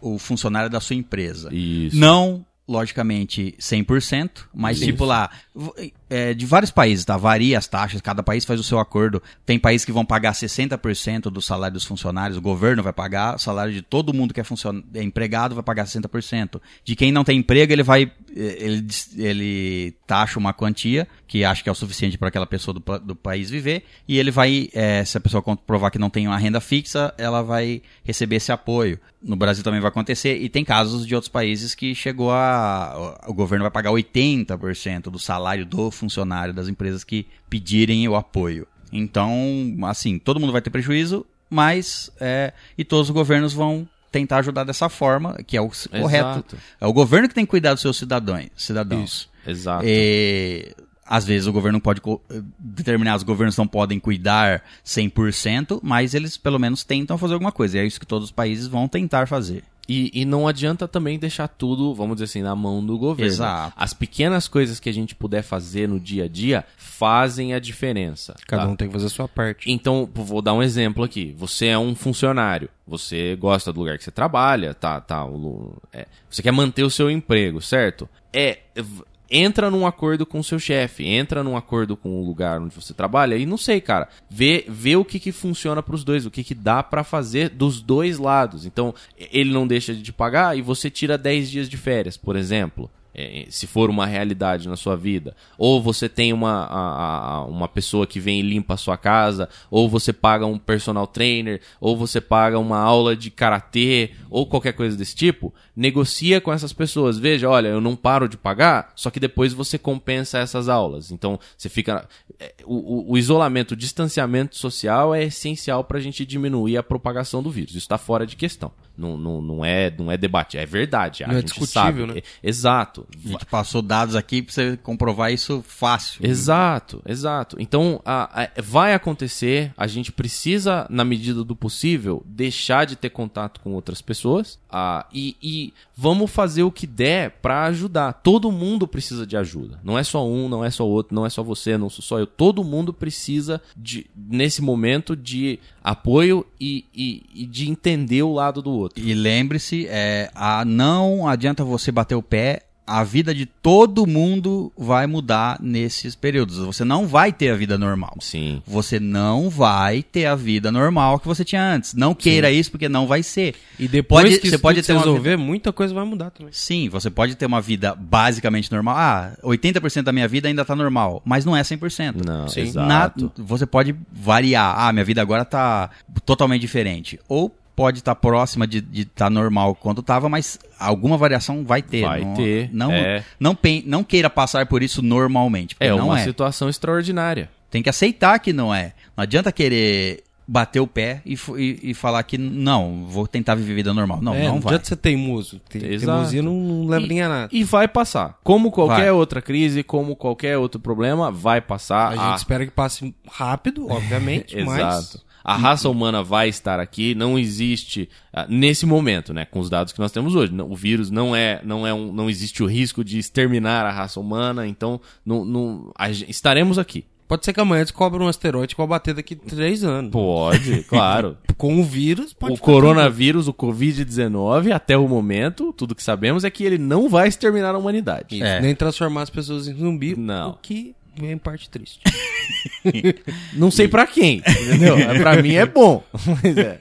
A: o, o funcionário da sua empresa.
C: Isso.
A: Não, logicamente, 100%, mas tipo lá, é, de vários países, tá? Varia as taxas, cada país faz o seu acordo. Tem países que vão pagar 60% do salário dos funcionários, o governo vai pagar, o salário de todo mundo que é, funcion... é empregado vai pagar 60%. De quem não tem emprego, ele vai, ele, ele taxa uma quantia, que acha que é o suficiente para aquela pessoa do, do país viver, e ele vai, eh, se a pessoa comprovar que não tem uma renda fixa, ela vai receber esse apoio. No Brasil também vai acontecer, e tem casos de outros países que chegou a. O governo vai pagar 80% do salário do funcionário das empresas que pedirem o apoio. Então, assim, todo mundo vai ter prejuízo, mas. É, e todos os governos vão tentar ajudar dessa forma, que é o s- correto.
C: Exato.
A: É o governo que tem que cuidar dos seus cidadãos. cidadãos.
B: Isso.
C: Exato.
A: E, às vezes o governo pode. co- Determinados governos não podem cuidar 100%, mas eles pelo menos tentam fazer alguma coisa. E é isso que todos os países vão tentar fazer.
C: E, e não adianta também deixar tudo, vamos dizer assim, na mão do governo.
A: Exato.
C: As pequenas coisas que a gente puder fazer no dia a dia fazem a diferença.
B: Cada
C: tá?
B: um tem que fazer a sua parte.
C: Então, vou dar um exemplo aqui. Você é um funcionário, você gosta do lugar que você trabalha, tá, tá. é, você quer manter o seu emprego, certo? É. Entra num acordo com o seu chefe, entra num acordo com o lugar onde você trabalha e não sei, cara, vê, vê o que que funciona pros dois, o que que dá pra fazer dos dois lados. Então, ele não deixa de te pagar e você tira 10 dias de férias, por exemplo se for uma realidade na sua vida. Ou você tem uma, a- a- uma pessoa que vem e limpa a sua casa, ou você paga um personal trainer, ou você paga uma aula de karatê, ou qualquer coisa desse tipo. Negocia com essas pessoas. Veja, olha, eu não paro de pagar, só que depois você compensa essas aulas. Então, você fica. É, O, o- isolamento, o distanciamento social é essencial para a gente diminuir a propagação do vírus. Isso está fora de questão. Não, não, não, é, não é debate, é verdade. A
B: Não é
C: gente
B: discutível,
C: sabe.
B: né?
C: É- Exato.
A: A gente passou dados aqui pra você comprovar isso fácil.
C: Exato, exato. Então, a- a- vai acontecer, a gente precisa, na medida do possível, deixar de ter contato com outras pessoas ah, e, e vamos fazer o que der pra ajudar. Todo mundo precisa de ajuda. Não é só um, não é só outro, não é só você, não sou só eu. Todo mundo precisa, de, nesse momento, de apoio e, e- e de entender o lado do outro.
A: E lembre-se, é, a, não adianta você bater o pé, a vida de todo mundo vai mudar nesses períodos. Você não vai ter a vida normal.
C: Sim.
A: Você não vai ter a vida normal que você tinha antes. Não queira isso porque não vai ser.
B: E depois
A: Pode-
B: que
A: você pode ter
B: resolver, muita coisa vai mudar também.
A: Sim, você pode ter uma vida basicamente normal. Ah, 80% da minha vida ainda tá normal, mas não é 100%.
C: Não,
B: Sim.
C: exato.
A: Na- você pode variar. Ah, minha vida agora tá totalmente diferente. Ou pode estar próxima de estar normal quando tava, mas alguma variação vai ter.
C: Vai
A: não,
C: ter,
A: Não,
C: é.
A: não, pen- não queira passar por isso normalmente.
C: É
A: não
C: uma
A: é.
C: situação extraordinária.
A: Tem que aceitar que não é. Não adianta querer bater o pé e, e- e falar que não, vou tentar viver vida normal. Não,
B: é,
A: não
B: não
A: vai.
B: adianta ser teimoso. Te-. Teimosia não, não leva
C: E-
B: nem a nada.
C: E vai passar. Como qualquer
A: Vai.
C: outra crise, como qualquer outro problema, vai passar.
B: A gente
C: Ah,
B: espera que passe rápido, obviamente, mas...
C: Exato. A raça humana vai estar aqui, não existe ah, nesse momento, né, com os dados que nós temos hoje. O vírus não é, não é um, não existe o risco de exterminar a raça humana, então não, não- a estaremos aqui.
B: Pode ser que amanhã descobra um asteroide que vai bater daqui a três anos.
C: Pode, claro.
B: Com o vírus, pode
C: o coronavírus, o Covid-19, até o momento, tudo que sabemos é que ele não vai exterminar a humanidade.
B: Isso,
A: É.
B: Nem transformar as pessoas em zumbi,
C: Não.
B: o que é em parte triste.
C: Não sei pra quem, entendeu? pra mim é bom. Mas é.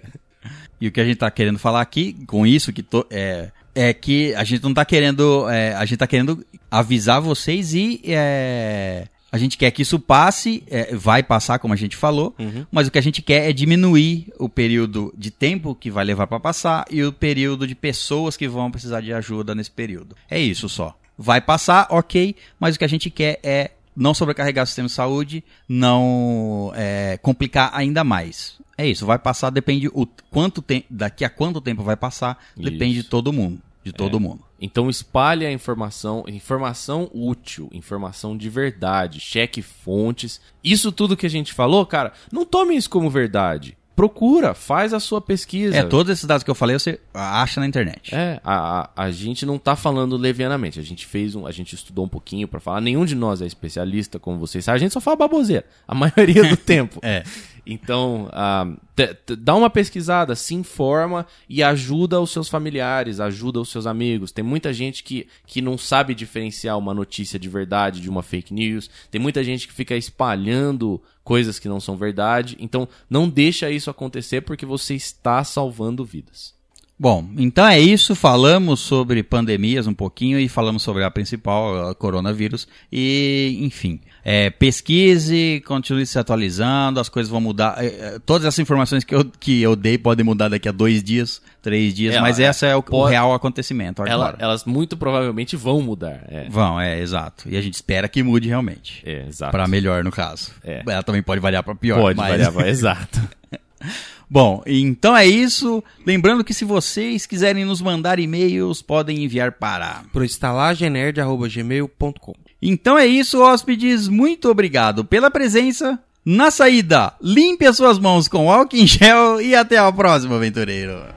A: E o que a gente tá querendo falar aqui, com isso, que to- é, é que a gente não tá querendo. é, a gente tá querendo avisar vocês e. é, a gente quer que isso passe, é, vai passar, como a gente falou, mas o que a gente quer é diminuir o período de tempo que vai levar para passar e o período de pessoas que vão precisar de ajuda nesse período. É isso só. Vai passar, ok, mas o que a gente quer é não sobrecarregar o sistema de saúde, não é, complicar ainda mais. É isso, vai passar, depende o quanto tempo, daqui a quanto tempo vai passar, depende de
C: Isso.
A: todo mundo, de todo mundo.
C: Então espalhe a informação, informação útil, informação de verdade, cheque fontes. Isso tudo que a gente falou, cara, não tome isso como verdade. Procura, faz a sua pesquisa.
A: É, todos esses dados que eu falei você acha na internet.
C: É, a, a, a gente não tá falando levianamente. A gente fez um. A gente estudou um pouquinho pra falar. Nenhum de nós é especialista, como vocês sabem. A gente só fala baboseira. A maioria do tempo.
A: É.
C: Então, ah, dá uma pesquisada, se informa e ajuda os seus familiares, ajuda os seus amigos. Tem muita gente que, que não sabe diferenciar uma notícia de verdade de uma fake news. Tem muita gente que fica espalhando coisas que não são verdade. Então, não deixa isso acontecer porque você está salvando vidas.
A: Bom, então é isso. Falamos sobre pandemias um pouquinho e falamos sobre a principal, a coronavírus. E, enfim, é, pesquise, continue se atualizando, as coisas vão mudar. É, é, todas essas informações que eu, que eu dei podem mudar daqui a dois dias, três dias,
C: Ela-
A: mas essa é o, o
C: pode-
A: real acontecimento
C: Ela-
A: agora.
C: elas muito provavelmente vão mudar. É,
A: Vão, é, exato. E a gente espera que mude realmente.
C: é exato.
A: Pra melhor, no caso.
C: É.
A: Ela também pode variar pra pior.
C: Pode
A: mas...
C: variar, exato.
A: Bom, então é isso. Lembrando que se vocês quiserem nos mandar e-mails, podem enviar para.
B: Pro estalagenerd.gmail.com
A: Então é isso, hóspedes. Muito obrigado pela presença. Na saída, limpe as suas mãos com álcool em gel e até a próxima, aventureiro.